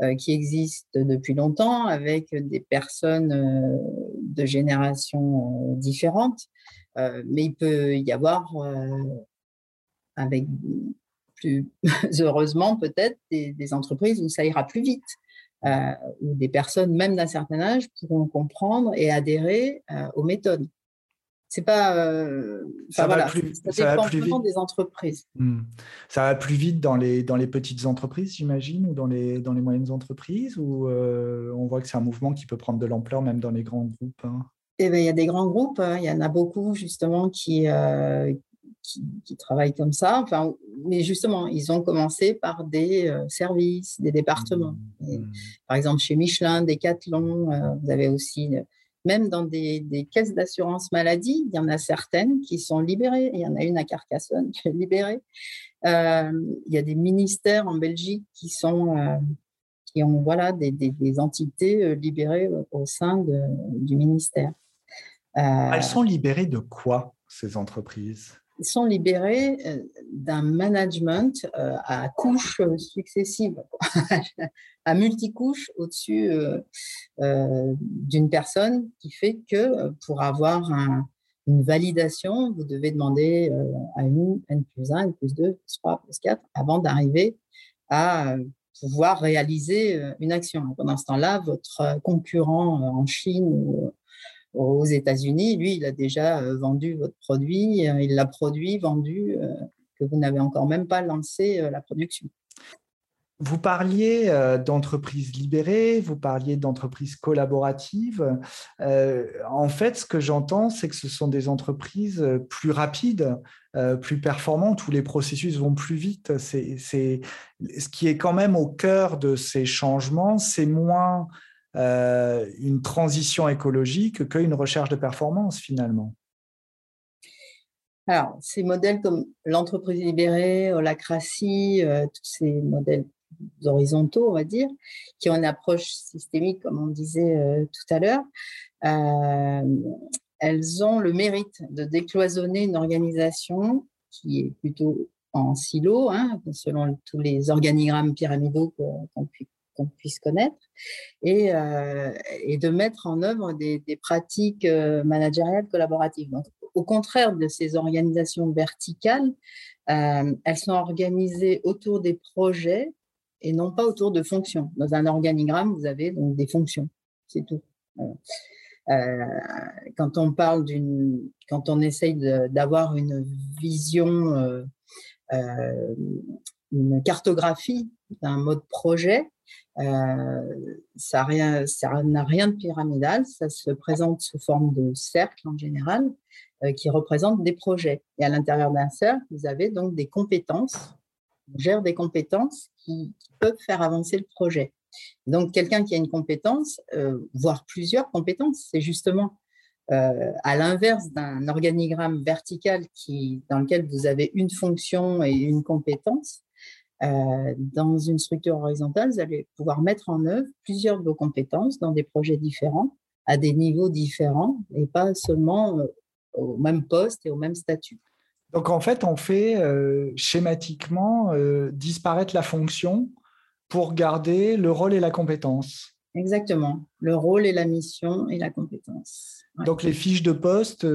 euh, qui existent depuis longtemps avec des personnes euh, de générations euh, différentes. mais il peut y avoir, avec plus heureusement peut-être, des, entreprises où ça ira plus vite. où des personnes, même d'un certain âge, pourront comprendre et adhérer aux méthodes c'est pas. Euh, ça voilà, va plus, ça, va plus vite. des entreprises. Hmm. Ça va plus vite dans les, dans les petites entreprises, j'imagine, ou dans les, dans les moyennes entreprises, ou euh, on voit que c'est un mouvement qui peut prendre de l'ampleur même dans les grands groupes. Hein? Eh ben, il y a des grands groupes, hein. il y en a beaucoup justement qui, euh, qui, travaillent comme ça. Enfin, mais justement, ils ont commencé par des services, des départements. Hmm. par exemple, chez Michelin, Decathlon, vous avez aussi même dans des, caisses d'assurance maladie, il y en a certaines qui sont libérées. Il y en a une à Carcassonne qui est libérée. Euh, il y a des ministères en Belgique qui sont euh, qui ont voilà des, entités euh, libérées au sein du ministère. Elles sont libérées de quoi ces entreprises? Sont libérées euh, d'un management euh, à couches successives, à multicouches au-dessus euh, d'une personne, qui fait que pour avoir une validation, vous devez demander à une N plus 1, N plus 2, plus 3, plus 4, avant d'arriver à pouvoir réaliser une action. Pendant ce temps-là, votre concurrent en Chine ou aux États-Unis, lui, il a déjà euh, vendu votre produit, euh, il l'a produit, vendu, euh, que vous n'avez encore même pas lancé la production. Vous parliez d'entreprises libérées, vous parliez d'entreprises collaboratives. En fait, ce que j'entends, c'est que ce sont des entreprises plus rapides, plus performantes, où les processus vont plus vite. C'est, ce qui est quand même au cœur de ces changements, c'est moins une transition écologique qu'une recherche de performance finalement. Alors, ces modèles comme l'entreprise libérée, holacratie, tous ces modèles horizontaux, on va dire, qui ont une approche systémique, comme on disait euh, tout à l'heure, euh, elles ont le mérite de décloisonner une organisation qui est plutôt en silo, hein, selon tous les organigrammes pyramidaux qu'on puisse connaître, et, euh, et, de mettre en œuvre des, pratiques managériales collaboratives. Au contraire de ces organisations verticales, elles sont organisées autour des projets et non pas autour de fonctions. Dans un organigramme, vous avez donc des fonctions, c'est tout. Euh, quand on parle d'une, quand on essaye d'avoir une vision, euh, euh, une cartographie d'un mode projet, ça n'a rien, de pyramidal, ça se présente sous forme de cercle en général, qui représente des projets. Et à l'intérieur d'un cercle, vous avez donc des compétences gère des compétences qui, peuvent faire avancer le projet. Donc, quelqu'un qui a une compétence, euh, voire plusieurs compétences, c'est justement euh, à l'inverse d'un organigramme vertical qui, dans lequel vous avez une fonction et une compétence. Euh, dans une structure horizontale, vous allez pouvoir mettre en œuvre plusieurs de vos compétences dans des projets différents, à des niveaux différents, et pas seulement au même poste et au même statut. Donc en fait, on fait euh, schématiquement euh, disparaître la fonction pour garder le rôle et la compétence. Exactement, le rôle et la mission et la compétence. Donc les fiches de poste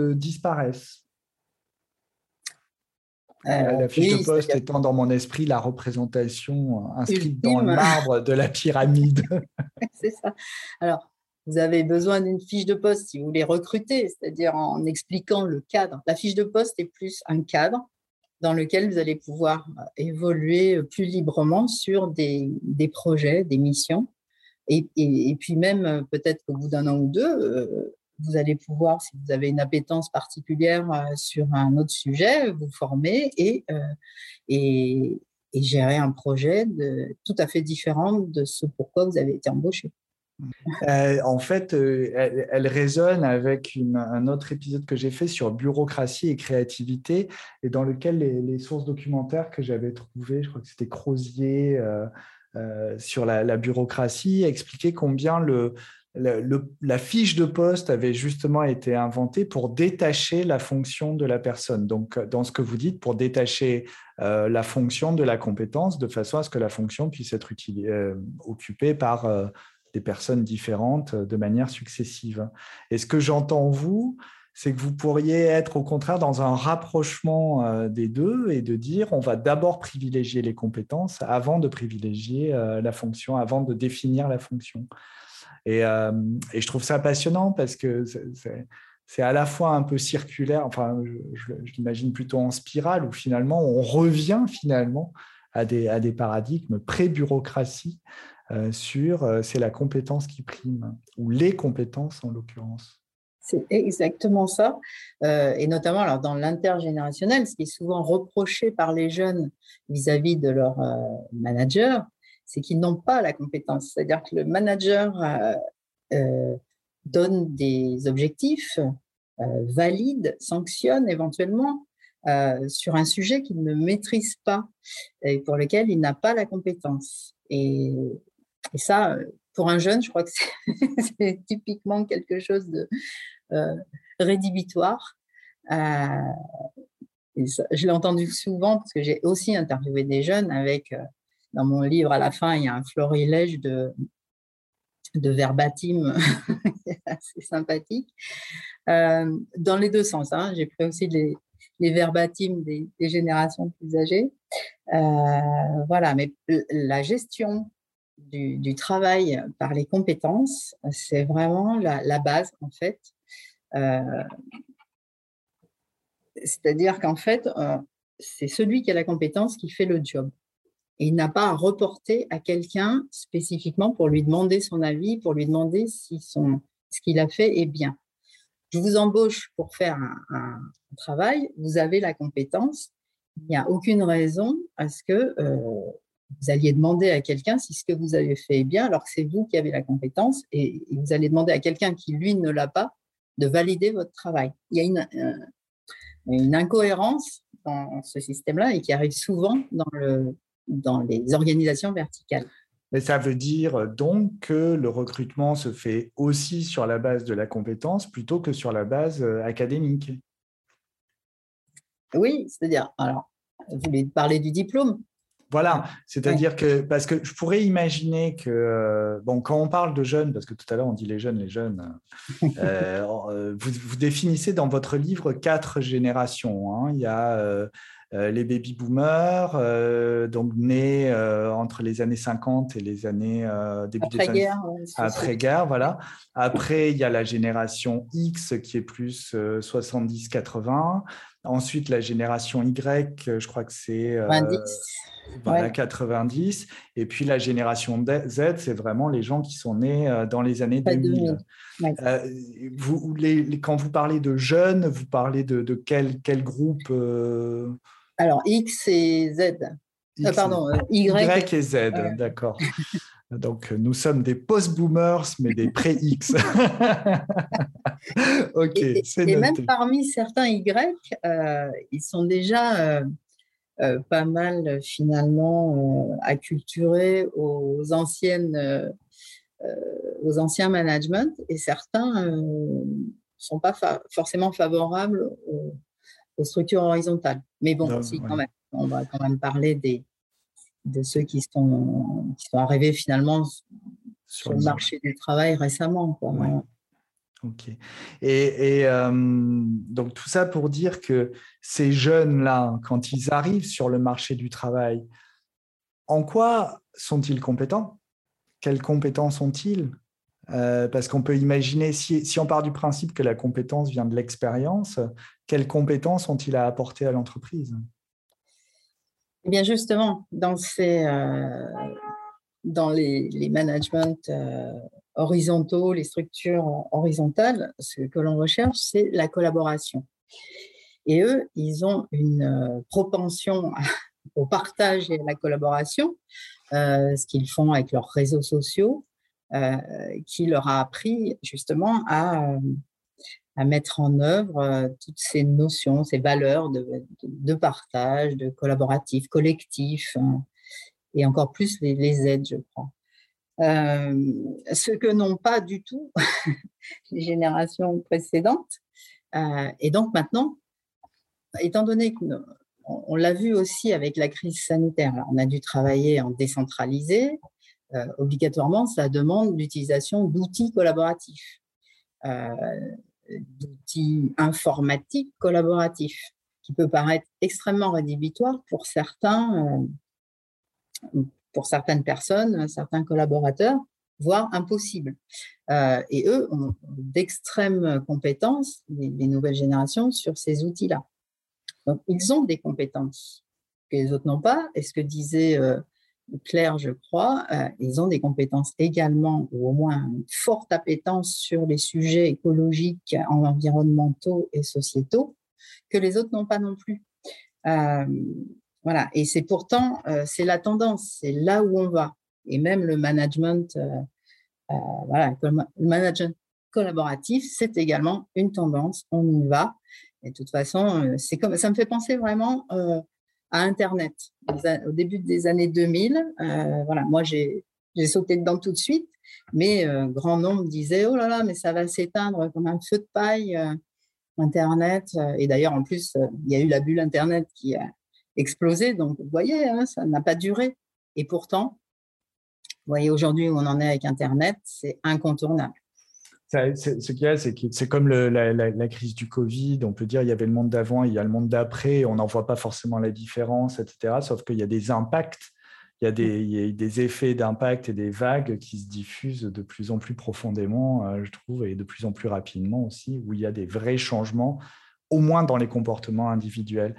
euh, disparaissent. la fiche de poste étant dans mon esprit la représentation inscrite dans le marbre de la pyramide. C'est ça. Alors, vous avez besoin d'une fiche de poste si vous voulez recruter, c'est-à-dire en expliquant le cadre. La fiche de poste est plus un cadre dans lequel vous allez pouvoir euh, évoluer plus librement sur des, projets, des missions. Et, puis même, euh, peut-être qu'au bout d'un an ou deux, euh, vous allez pouvoir, si vous avez une appétence particulière sur un autre sujet, vous former et, et gérer un projet tout à fait différent de ce pourquoi vous avez été embauché. Euh, en fait, euh, elle, résonne avec un autre épisode que j'ai fait sur bureaucratie et créativité, et dans lequel les, sources documentaires que j'avais trouvées, je crois que c'était Crozier, euh, sur la, bureaucratie, expliquaient combien le, la fiche de poste avait justement été inventée pour détacher la fonction de la personne. Donc, dans ce que vous dites, pour détacher la fonction de la compétence, de façon à ce que la fonction puisse être occupée par des personnes différentes euh, de manière successive. Et ce que j'entends vous, c'est que vous pourriez être au contraire dans un rapprochement euh, des deux et de dire on va d'abord privilégier les compétences avant de privilégier euh, la fonction, avant de définir la fonction. Et, et je trouve ça passionnant parce que c'est à la fois un peu circulaire, enfin je, l'imagine plutôt en spirale, où finalement on revient finalement à des, paradigmes pré-bureaucratie euh, sur euh, c'est la compétence qui prime, ou les compétences en l'occurrence. C'est exactement ça. Euh, et notamment alors, dans l'intergénérationnel, ce qui est souvent reproché par les jeunes vis-à-vis de leur manager, c'est qu'ils n'ont pas la compétence. C'est-à-dire que le manager donne des objectifs, valide, sanctionne éventuellement sur un sujet qu'il ne maîtrise pas et pour lequel il n'a pas la compétence. Et ça, euh, pour un jeune, je crois que c'est typiquement quelque chose de euh, rédhibitoire. Euh, je l'ai entendu souvent parce que j'ai aussi interviewé des jeunes avec, dans mon livre, à la fin, il y a un florilège de, de verbatim assez sympathique, dans les deux sens. Hein. J'ai pris aussi les, les verbatim des, générations plus âgées. voilà, mais la gestion du, travail par les compétences, c'est vraiment la, base en fait. Euh, c'est-à-dire qu'en fait, euh, c'est celui qui a la compétence qui fait le job. Et il n'a pas à reporter à quelqu'un spécifiquement pour lui demander son avis, pour lui demander si son, ce qu'il a fait est bien. Je vous embauche pour faire un, travail, vous avez la compétence, il n'y a aucune raison à ce que euh, vous alliez demander à quelqu'un si ce que vous avez fait est bien, alors que c'est vous qui avez la compétence, et, vous allez demander à quelqu'un qui, lui, ne l'a pas, de valider votre travail. Il y a une, euh, une incohérence dans ce système-là et qui arrive souvent dans, le, dans les organisations verticales. Mais ça veut dire donc que le recrutement se fait aussi sur la base de la compétence plutôt que sur la base euh, académique. Oui, c'est-à-dire, alors, vous voulez parler du diplôme? Voilà, c'est-à-dire que, parce que je pourrais imaginer que, euh, bon, quand on parle de jeunes, parce que tout à l'heure on dit les jeunes, les jeunes, euh, vous, définissez dans votre livre quatre générations. Hein. Il y a euh, les baby boomers, euh, donc nés euh, entre les années 50 et les années début après guerre, après guerre, voilà. Après, il y a la génération X qui est plus 70-80. Ensuite, la génération Y, je crois que c'est 90. Et puis la génération Z, c'est vraiment les gens qui sont nés dans les années 2000. vous, quand vous parlez de jeunes, vous parlez de, quel, quel groupe alors, X et Z. Euh, pardon, euh, y. y. et Z, d'accord. Donc, nous sommes des post-boomers, mais des pré-X. ok, c'est Et même parmi certains Y, euh, ils sont déjà pas mal finalement acculturés aux anciennes, aux anciens managements, et certains ne sont pas forcément favorables aux, aux structures horizontales. Mais bon, quand même, on va quand même parler des, de ceux qui sont, qui sont arrivés finalement sur, le marché du travail récemment. Ok. Et, et euh, donc tout ça pour dire que ces jeunes-là, quand ils arrivent sur le marché du travail, en quoi sont-ils compétents? Quelles compétences ont-ils? Euh, parce qu'on peut imaginer, si, on part du principe que la compétence vient de l'expérience, quelles compétences ont-ils à apporter à l'entreprise? Eh bien, justement, dans, euh, les, managements euh, horizontaux, les structures horizontales, ce que l'on recherche, c'est la collaboration. Et eux, ils ont une propension au partage et à la collaboration, ce qu'ils font avec leurs réseaux sociaux, qui leur a appris justement à, à mettre en œuvre euh, toutes ces notions, ces valeurs de, partage, de collaboratif, collectif, hein, et encore plus les, aides, je crois. Euh, ce que n'ont pas du tout les générations précédentes. et donc maintenant, étant donné que on, l'a vu aussi avec la crise sanitaire, on a dû travailler en décentralisé, euh, obligatoirement, ça demande l'utilisation d'outils collaboratifs, euh, d'outils informatiques collaboratifs, qui peut paraître extrêmement rédhibitoire pour certains, euh, pour certaines personnes, certains collaborateurs, voire impossible. et eux ont d'extrêmes compétences, les, les, nouvelles générations, sur ces outils-là. Donc, ils ont des compétences que les autres n'ont pas. Et ce que disait Claire, je crois, euh, ils ont des compétences également, ou au moins une forte appétence sur les sujets écologiques, environnementaux et sociétaux, que les autres n'ont pas non plus. Euh, voilà, et c'est pourtant, euh, c'est la tendance, c'est là où on va. Et même le management, voilà, le management collaboratif, c'est également une tendance, on y va. Et de toute façon, c'est comme, ça me fait penser vraiment Internet. Au début des années 2000, euh, voilà, moi j'ai sauté dedans tout de suite, mais euh, grand nombre disaient oh là là, mais ça va s'éteindre comme un feu de paille. Euh, Internet, et d'ailleurs en plus il y a eu la bulle Internet qui a explosé, donc vous voyez, hein, ça n'a pas duré. Et pourtant, vous voyez aujourd'hui où on en est avec Internet, c'est incontournable ce qu'il y a, c'est que c'est comme la, crise du Covid. On peut dire il y avait le monde d'avant, il y a le monde d'après. On n'en voit pas forcément la différence, etc. Sauf qu'il y a des impacts, il y a des, effets d'impact et des vagues qui se diffusent de plus en plus profondément, euh, je trouve, et de plus en plus rapidement aussi, où il y a des vrais changements au moins dans les comportements individuels.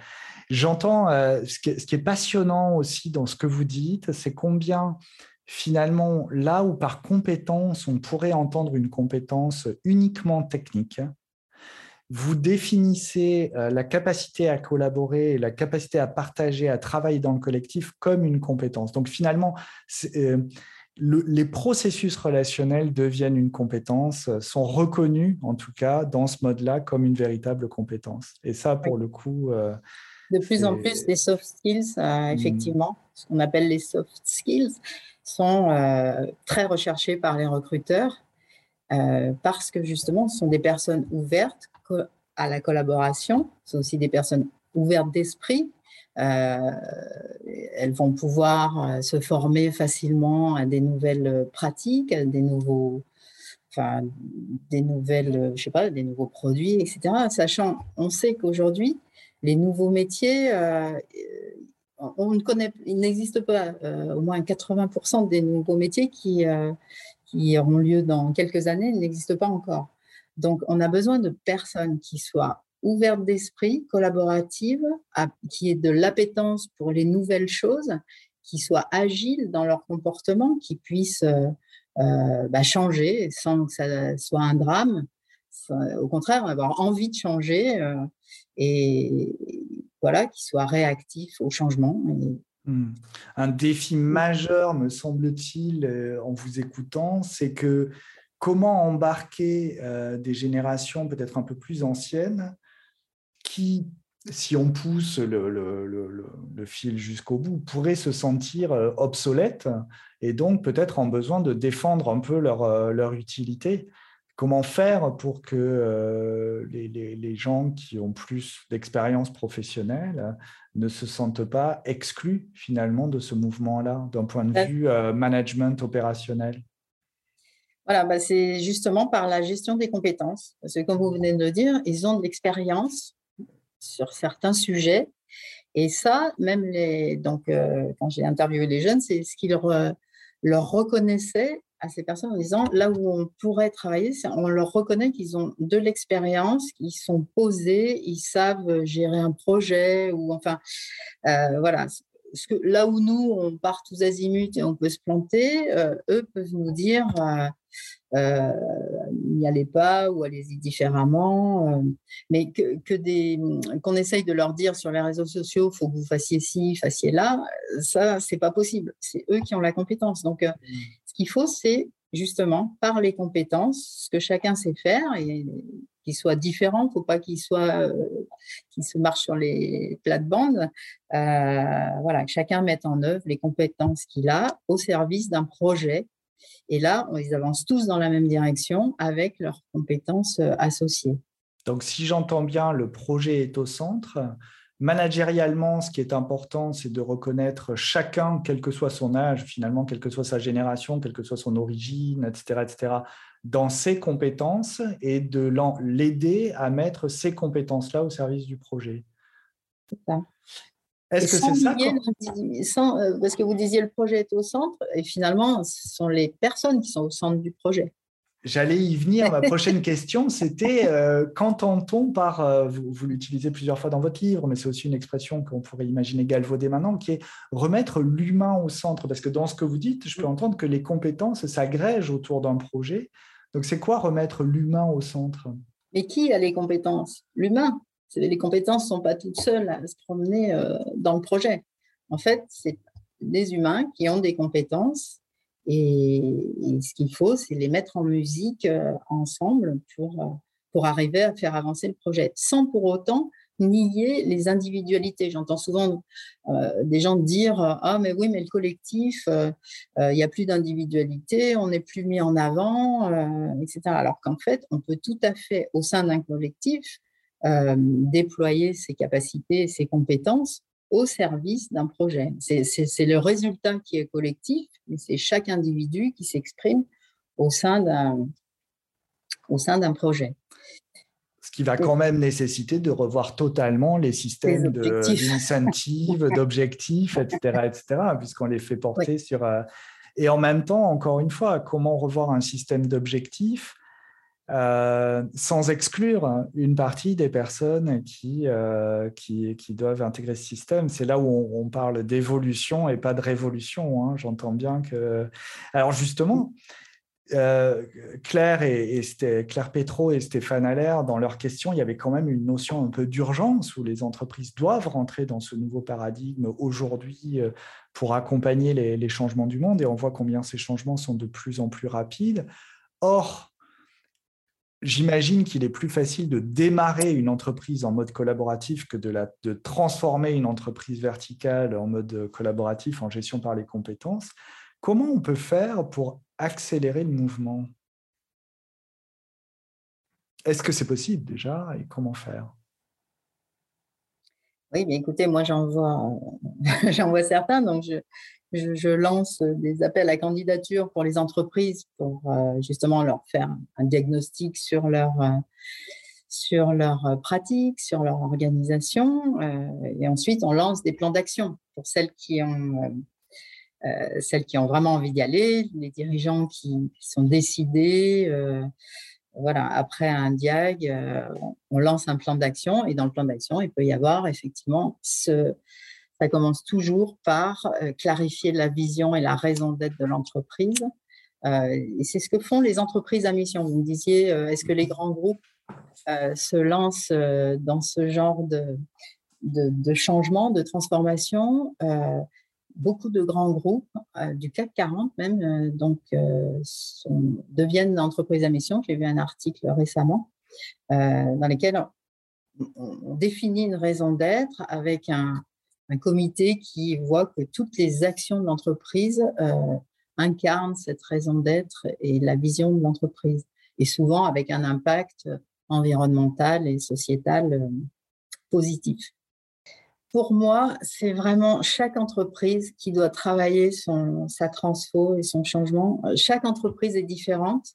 J'entends ce, qui est passionnant aussi dans ce que vous dites, c'est combien finalement, là où par compétence, on pourrait entendre une compétence uniquement technique, vous définissez euh, la capacité à collaborer, la capacité à partager, à travailler dans le collectif comme une compétence. Donc finalement, euh, les processus relationnels deviennent une compétence, sont reconnus en tout cas dans ce mode-là comme une véritable compétence. Et ça, pour le coup... Euh, de plus en plus, les soft skills, hmm. effectivement, ce qu'on appelle les soft skills, sont très recherchés par les recruteurs parce que justement, ce sont des personnes ouvertes à la collaboration. sont aussi des personnes ouvertes d'esprit. Euh, elles vont pouvoir euh, se former facilement à des nouvelles pratiques, à des nouveaux, enfin, des nouvelles, je sais pas, des nouveaux produits, etc. Sachant, on sait qu'aujourd'hui, les nouveaux métiers, euh, on ne connaît, il n'existe pas au moins 80% des nouveaux métiers qui, qui auront lieu dans quelques années, n'existent pas encore. Donc, on a besoin de personnes qui soient ouvertes d'esprit, collaboratives, qui aient de l'appétence pour les nouvelles choses, qui soient agiles dans leur comportement, qui puissent euh, euh, bah, changer sans que ça soit un drame. Au contraire, avoir envie de changer euh, et voilà, qui soient réactifs au changement. Hmm. Un défi majeur, me semble-t-il, en vous écoutant, c'est que comment embarquer euh, des générations peut-être un peu plus anciennes qui, si on pousse le, fil jusqu'au bout, pourraient se sentir euh, obsolètes et donc peut-être en besoin de défendre un peu leur, euh, leur utilité. Comment faire pour que les, les, gens qui ont plus d'expérience professionnelle ne se sentent pas exclus finalement de ce mouvement-là d'un point de vue management opérationnel? Voilà, bah, c'est justement par la gestion des compétences. Parce que comme vous venez de le dire, ils ont de l'expérience sur certains sujets. Et ça, même les, donc, euh, quand j'ai interviewé les jeunes, c'est ce qu'ils leur reconnaissaient à ces personnes en disant là où on pourrait travailler, on leur reconnaît qu'ils ont de l'expérience, qu'ils sont posés, ils savent gérer un projet ou enfin euh, voilà que là où nous, on part tous azimuts et on peut se planter, euh, eux peuvent nous dire euh, n'y allez pas ou allez-y différemment. mais que, qu'on essaye de leur dire sur les réseaux sociaux, faut que vous fassiez ci, fassiez là, ça, c'est pas possible. C'est eux qui ont la compétence. Donc, mmh. Ce qu'il faut, c'est justement par les compétences, ce que chacun sait faire et qu'il soit différent, faut pas qu'il euh, se marche sur les plates-bandes. Euh, voilà, que chacun mette en œuvre les compétences qu'il a au service d'un projet. Et là, ils avancent tous dans la même direction avec leurs compétences euh, associées. Donc, si j'entends bien, le projet est au centre. Managérialement, ce qui est important, c'est de reconnaître chacun, quel que soit son âge, finalement, quelle que soit sa génération, quelle que soit son origine, etc., etc., dans ses compétences et de l'aider à mettre ces compétences-là au service du projet. C'est ça. Est-ce que c'est ça sans, euh, Parce que vous disiez le projet est au centre, et finalement, ce sont les personnes qui sont au centre du projet. J'allais y venir. Ma prochaine question, c'était euh, qu'entend-on par, euh, vous, l'utilisez plusieurs fois dans votre livre, mais c'est aussi une expression qu'on pourrait imaginer galvauder maintenant, qui est remettre l'humain au centre. Parce que dans ce que vous dites, je peux entendre que les compétences s'agrègent autour d'un projet. Donc, c'est quoi remettre l'humain au centre? Mais qui a les compétences? L'humain. Les compétences ne sont pas toutes seules à se promener euh, dans le projet. En fait, c'est des humains qui ont des compétences et, ce qu'il faut, c'est les mettre en musique euh, ensemble pour, euh, pour arriver à faire avancer le projet, sans pour autant nier les individualités. J'entends souvent euh, des gens dire Ah, mais oui, mais le collectif, il n'y a plus d'individualité, on n'est plus mis en avant, etc. Alors qu'en fait, on peut tout à fait, au sein d'un collectif, déployer ses capacités, ses compétences au service d'un projet. C'est le résultat qui est collectif, mais c'est chaque individu qui s'exprime au sein d'un projet. Ce qui va quand même nécessiter de revoir totalement les systèmes d'incentives, d'objectifs, etc., etc., puisqu'on les fait porter sur. Euh, et en même temps, encore une fois, comment revoir un système d'objectifs euh, sans exclure une partie des personnes qui, euh, qui, qui, doivent intégrer ce système. C'est là où on, parle d'évolution et pas de révolution. Hein. J'entends bien que... Alors justement, euh, Claire, et, et, Claire Petro et Stéphane Allaire, dans leurs questions, il y avait quand même une notion un peu d'urgence où les entreprises doivent rentrer dans ce nouveau paradigme aujourd'hui pour accompagner les changements du monde. Et on voit combien ces changements sont de plus en plus rapides. Or, j'imagine qu'il est plus facile de démarrer une entreprise en mode collaboratif que de, transformer une entreprise verticale en mode collaboratif, en gestion par les compétences. Comment on peut faire pour accélérer le mouvement? Est-ce que c'est possible déjà et comment faire? Oui, mais écoutez, moi j'en vois, vois certains, donc je, je, lance des appels à candidature pour les entreprises pour euh, justement leur faire un diagnostic sur leur, euh, sur leur pratique, sur leur organisation. Euh, et ensuite, on lance des plans d'action pour celles qui ont, celles qui ont vraiment envie d'y aller, les dirigeants qui, sont décidés. voilà, après un diag, on lance un plan d'action et dans le plan d'action, il peut y avoir effectivement ce, ça commence toujours par euh, clarifier la vision et la raison d'être de l'entreprise. Euh, c'est ce que font les entreprises à mission. Vous me disiez, euh, est-ce que les grands groupes se lancent dans ce genre de, changement, de transformation? Beaucoup de grands groupes du CAC 40 même donc deviennent entreprises à mission. J'ai vu un article récemment dans lequel on, définit une raison d'être avec un, un comité qui voit que toutes les actions de l'entreprise euh, incarnent cette raison d'être et la vision de l'entreprise, et souvent avec un impact environnemental et sociétal euh, positif. Pour moi, c'est vraiment chaque entreprise qui doit travailler son, sa transfo et son changement. Chaque entreprise est différente.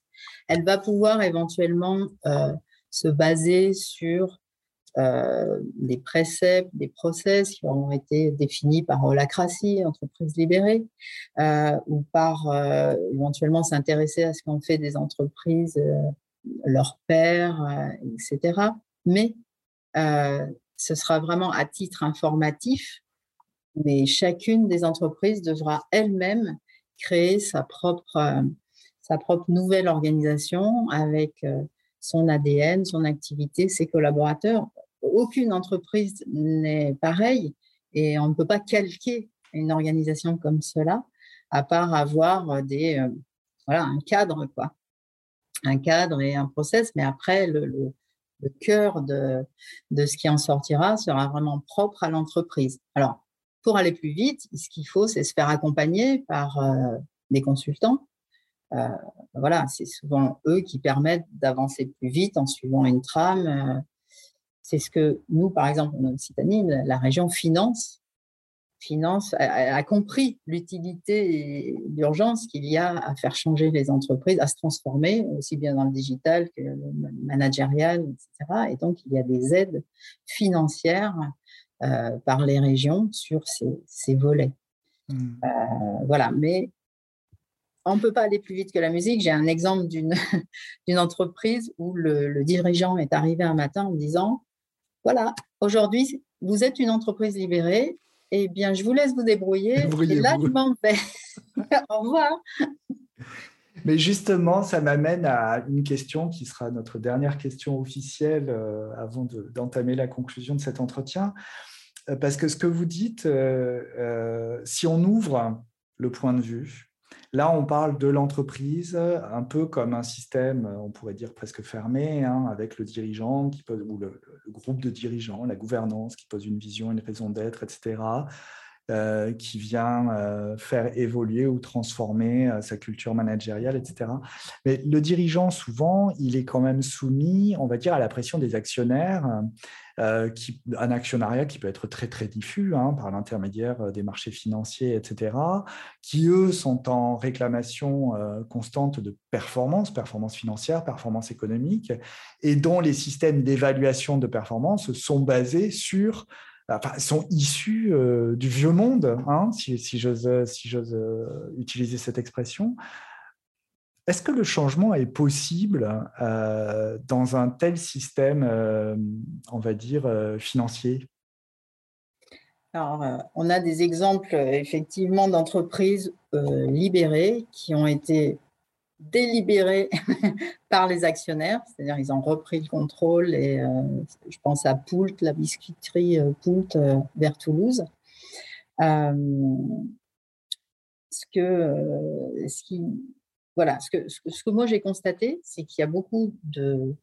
Elle va pouvoir éventuellement euh, se baser sur euh, des préceptes, des process qui ont été définis par Holacracy, entreprise libérée, euh, ou par euh, éventuellement s'intéresser à ce qu'ont fait des entreprises, leurs pairs, etc. Mais ce sera vraiment à titre informatif, mais chacune des entreprises devra elle-même créer sa propre, sa propre nouvelle organisation avec son ADN, son activité, ses collaborateurs aucune entreprise n'est pareille et on ne peut pas calquer une organisation comme cela à part avoir des, euh, voilà, un cadre, quoi. Un cadre et un process, mais après, le, le, cœur de, de, ce qui en sortira sera vraiment propre à l'entreprise. Alors, pour aller plus vite, ce qu'il faut, c'est se faire accompagner par euh, des consultants. Euh, voilà, c'est souvent eux qui permettent d'avancer plus vite en suivant une trame c'est ce que nous, par exemple, en Occitanie, la région finance, finance a, compris l'utilité et l'urgence qu'il y a à faire changer les entreprises, à se transformer, aussi bien dans le digital que le managérial, etc. Et donc, il y a des aides financières euh, par les régions sur ces, volets. Mmh. Euh, voilà, mais on ne peut pas aller plus vite que la musique. J'ai un exemple d'une entreprise où le, dirigeant est arrivé un matin en disant voilà, aujourd'hui, vous êtes une entreprise libérée. Eh bien, je vous laisse vous débrouiller. Et là, je m'en vais. Au revoir. Mais justement, ça m'amène à une question qui sera notre dernière question officielle euh, avant d'entamer la conclusion de cet entretien. Euh, parce que ce que vous dites, euh, si on ouvre le point de vue, Là, on parle de l'entreprise un peu comme un système, on pourrait dire presque fermé, hein, avec le dirigeant qui pose, ou le, groupe de dirigeants, la gouvernance qui pose une vision, une raison d'être, etc., euh, qui vient euh, faire évoluer ou transformer euh, sa culture managériale, etc. Mais le dirigeant, souvent, il est quand même soumis, on va dire, à la pression des actionnaires un actionnariat qui peut être très très diffus hein, par l'intermédiaire des marchés financiers, etc., qui eux sont en réclamation constante de performance, performance financière, performance économique, et dont les systèmes d'évaluation de performance sont basés sur Sont issus du vieux monde, hein, si, j'ose si utiliser cette expression. Est-ce que le changement est possible dans un tel système, on va dire, financier? Alors, on a des exemples effectivement d'entreprises libérées qui ont été délibérées par les actionnaires, c'est-à-dire ils ont repris le contrôle et je pense à Poult, la biscuiterie Poult vers Toulouse. ce que, voilà, ce que, ce que moi j'ai constaté, c'est qu'il y a beaucoup de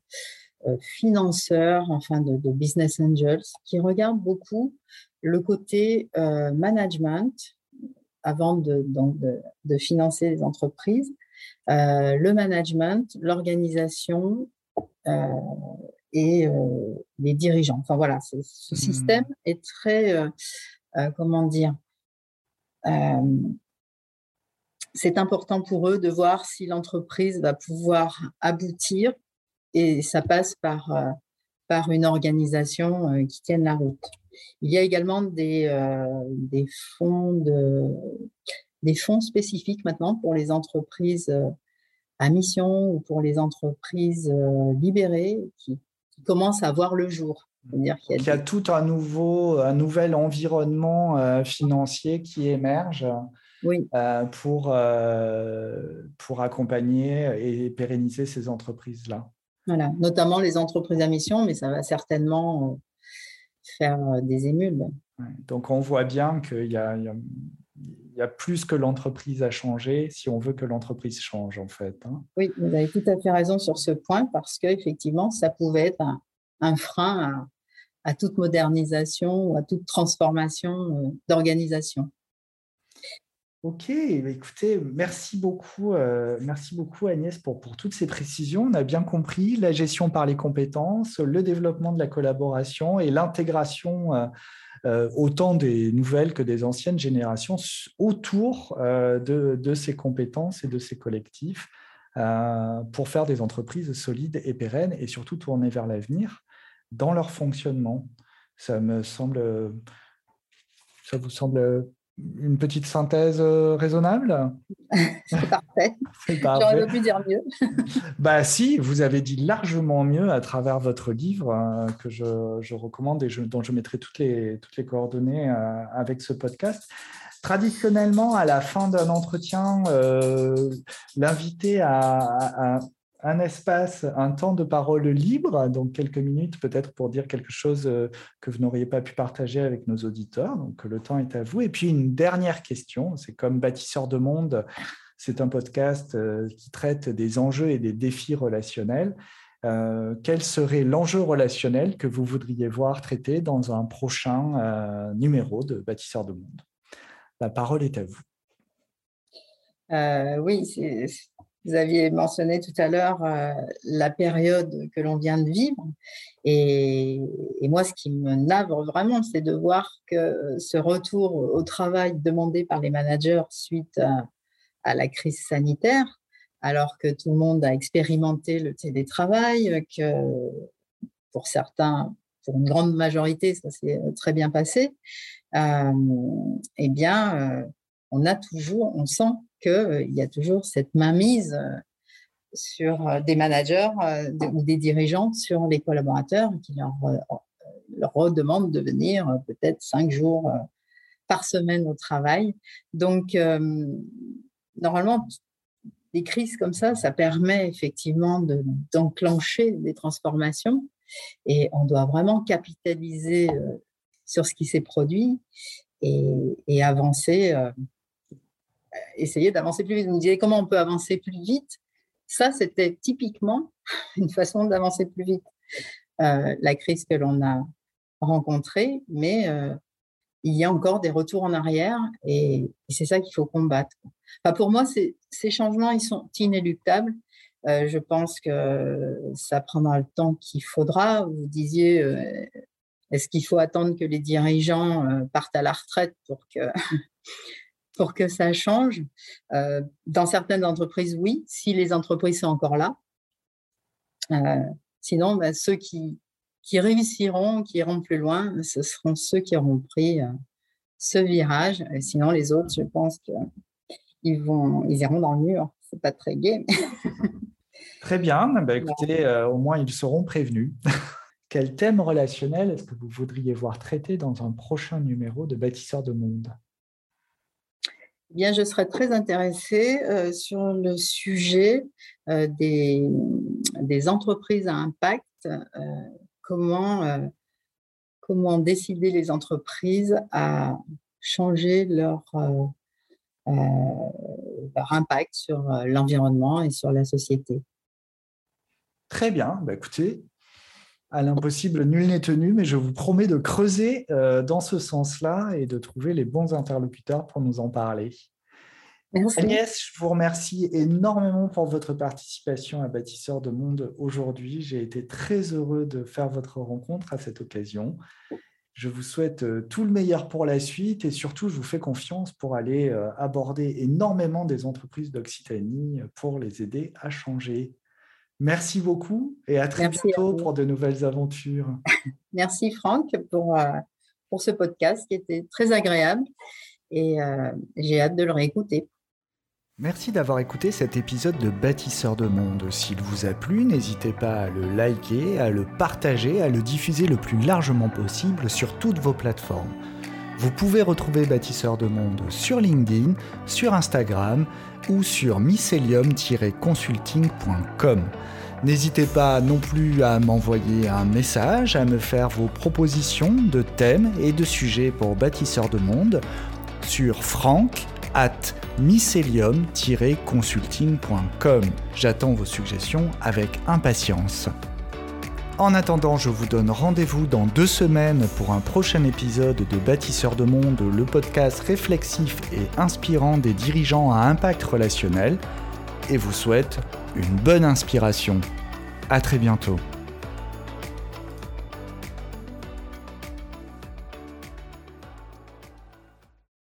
financeurs, enfin de, business angels, qui regardent beaucoup le côté management avant de, financer les entreprises, le management, l'organisation et les dirigeants. Enfin voilà, ce mmh. système est très, comment dire, c'est important pour eux de voir si l'entreprise va pouvoir aboutir et ça passe par, par une organisation qui tienne la route. Il y a également des, des, fonds, de, des fonds spécifiques maintenant pour les entreprises à mission ou pour les entreprises libérées qui, commencent à voir le jour. Il y a, tout un, nouveau, un nouvel environnement financier qui émerge oui. pour, pour accompagner et pérenniser ces entreprises-là. Voilà, notamment les entreprises à mission, mais ça va certainement faire des émules. donc on voit bien qu'il y a, il y a plus que l'entreprise à changer si on veut que l'entreprise change en fait. Hein. Oui, vous avez tout à fait raison sur ce point parce qu'effectivement, ça pouvait être un, frein à, toute modernisation ou à toute transformation d'organisation. Ok, bah, écoutez, merci beaucoup, euh, merci beaucoup Agnès pour, pour toutes ces précisions. On a bien compris la gestion par les compétences, le développement de la collaboration et l'intégration euh, euh, autant des nouvelles que des anciennes générations autour de, de, ces compétences et de ces collectifs pour faire des entreprises solides et pérennes et surtout tourner vers l'avenir dans leur fonctionnement. Ça me semble, ça vous semble une petite synthèse euh, raisonnable? C'est parfait. J'aurais pu dire mieux. bah si, vous avez dit largement mieux à travers votre livre euh, que je, recommande et dont je mettrai toutes les, toutes les coordonnées euh, avec ce podcast. Traditionnellement, à la fin d'un entretien, l'invité a, un espace, un temps de parole libre, donc quelques minutes peut-être pour dire quelque chose euh, que vous n'auriez pas pu partager avec nos auditeurs. Donc le temps est à vous. Et puis une dernière question, c'est comme bâtisseur de monde, c'est un podcast euh, qui traite des enjeux et des défis relationnels. Euh, quel serait l'enjeu relationnel que vous voudriez voir traité dans un prochain numéro de Bâtisseur de monde? La parole est à vous. oui, c'est vous aviez mentionné tout à l'heure euh, la période que l'on vient de vivre. Et, moi, ce qui me navre vraiment, c'est de voir que ce retour au travail demandé par les managers suite à, la crise sanitaire, alors que tout le monde a expérimenté le télétravail, que pour certains, pour une grande majorité, ça s'est très bien passé, euh, eh bien, euh, on a toujours, on sent qu'il euh, y a toujours cette mainmise euh, sur euh, des managers ou des dirigeants sur les collaborateurs qui leur, redemandent de venir peut-être cinq jours par semaine au travail. Donc, normalement, des crises comme ça, ça permet effectivement d'enclencher des transformations et on doit vraiment capitaliser sur ce qui s'est produit et avancer essayer d'avancer plus vite. Vous me disiez comment on peut avancer plus vite. Ça, c'était typiquement une façon d'avancer plus vite. Euh, la crise que l'on a rencontrée, mais euh, il y a encore des retours en arrière et, c'est ça qu'il faut combattre. pour moi, ces changements, ils sont inéluctables. Euh, je pense que ça prendra le temps qu'il faudra. Vous disiez, est-ce qu'il faut attendre que les dirigeants partent à la retraite pour que pour que ça change. Euh, dans certaines entreprises, oui, si les entreprises sont encore là. Euh, sinon, bah, ceux qui, qui réussiront, qui iront plus loin, ce seront ceux qui auront pris euh, ce virage. Et sinon, les autres, je pense qu'ils ils, vont, ils iront dans le mur. C'est pas très gai. Très bien. Bah, écoutez, au moins ils seront prévenus. Quel thème relationnel est-ce que vous voudriez voir traité dans un prochain numéro de Bâtisseurs de Monde? Bien, je serais très intéressée euh, sur le sujet euh, des, entreprises à impact. comment, comment décider les entreprises à changer leur, leur impact sur l'environnement et sur la société? Très bien. Bah, écoutez, à l'impossible, nul n'est tenu, mais je vous promets de creuser euh, dans ce sens-là et de trouver les bons interlocuteurs pour nous en parler. Merci. Agnès, je vous remercie énormément pour votre participation à Bâtisseurs de Monde aujourd'hui. J'ai été très heureux de faire votre rencontre à cette occasion. Je vous souhaite euh, tout le meilleur pour la suite et surtout, je vous fais confiance pour aller euh, aborder énormément des entreprises d'Occitanie pour les aider à changer. Merci beaucoup et à très bientôt pour de nouvelles aventures. Merci Franck pour, euh, pour ce podcast qui était très agréable et euh, j'ai hâte de le réécouter. Merci d'avoir écouté cet épisode de Bâtisseur de Monde. S'il vous a plu, n'hésitez pas à le liker, à le partager, à le diffuser le plus largement possible sur toutes vos plateformes. Vous pouvez retrouver Bâtisseur de Monde sur LinkedIn, sur Instagram ou sur mycelium-consulting.com. N'hésitez pas non plus à m'envoyer un message, à me faire vos propositions de thèmes et de sujets pour Bâtisseur de Monde sur franck at mycelium-consulting.com. J'attends vos suggestions avec impatience. En attendant, je vous donne rendez-vous dans deux semaines pour un prochain épisode de Bâtisseur de Monde, le podcast réflexif et inspirant des dirigeants à impact relationnel, et vous souhaite une bonne inspiration. À très bientôt.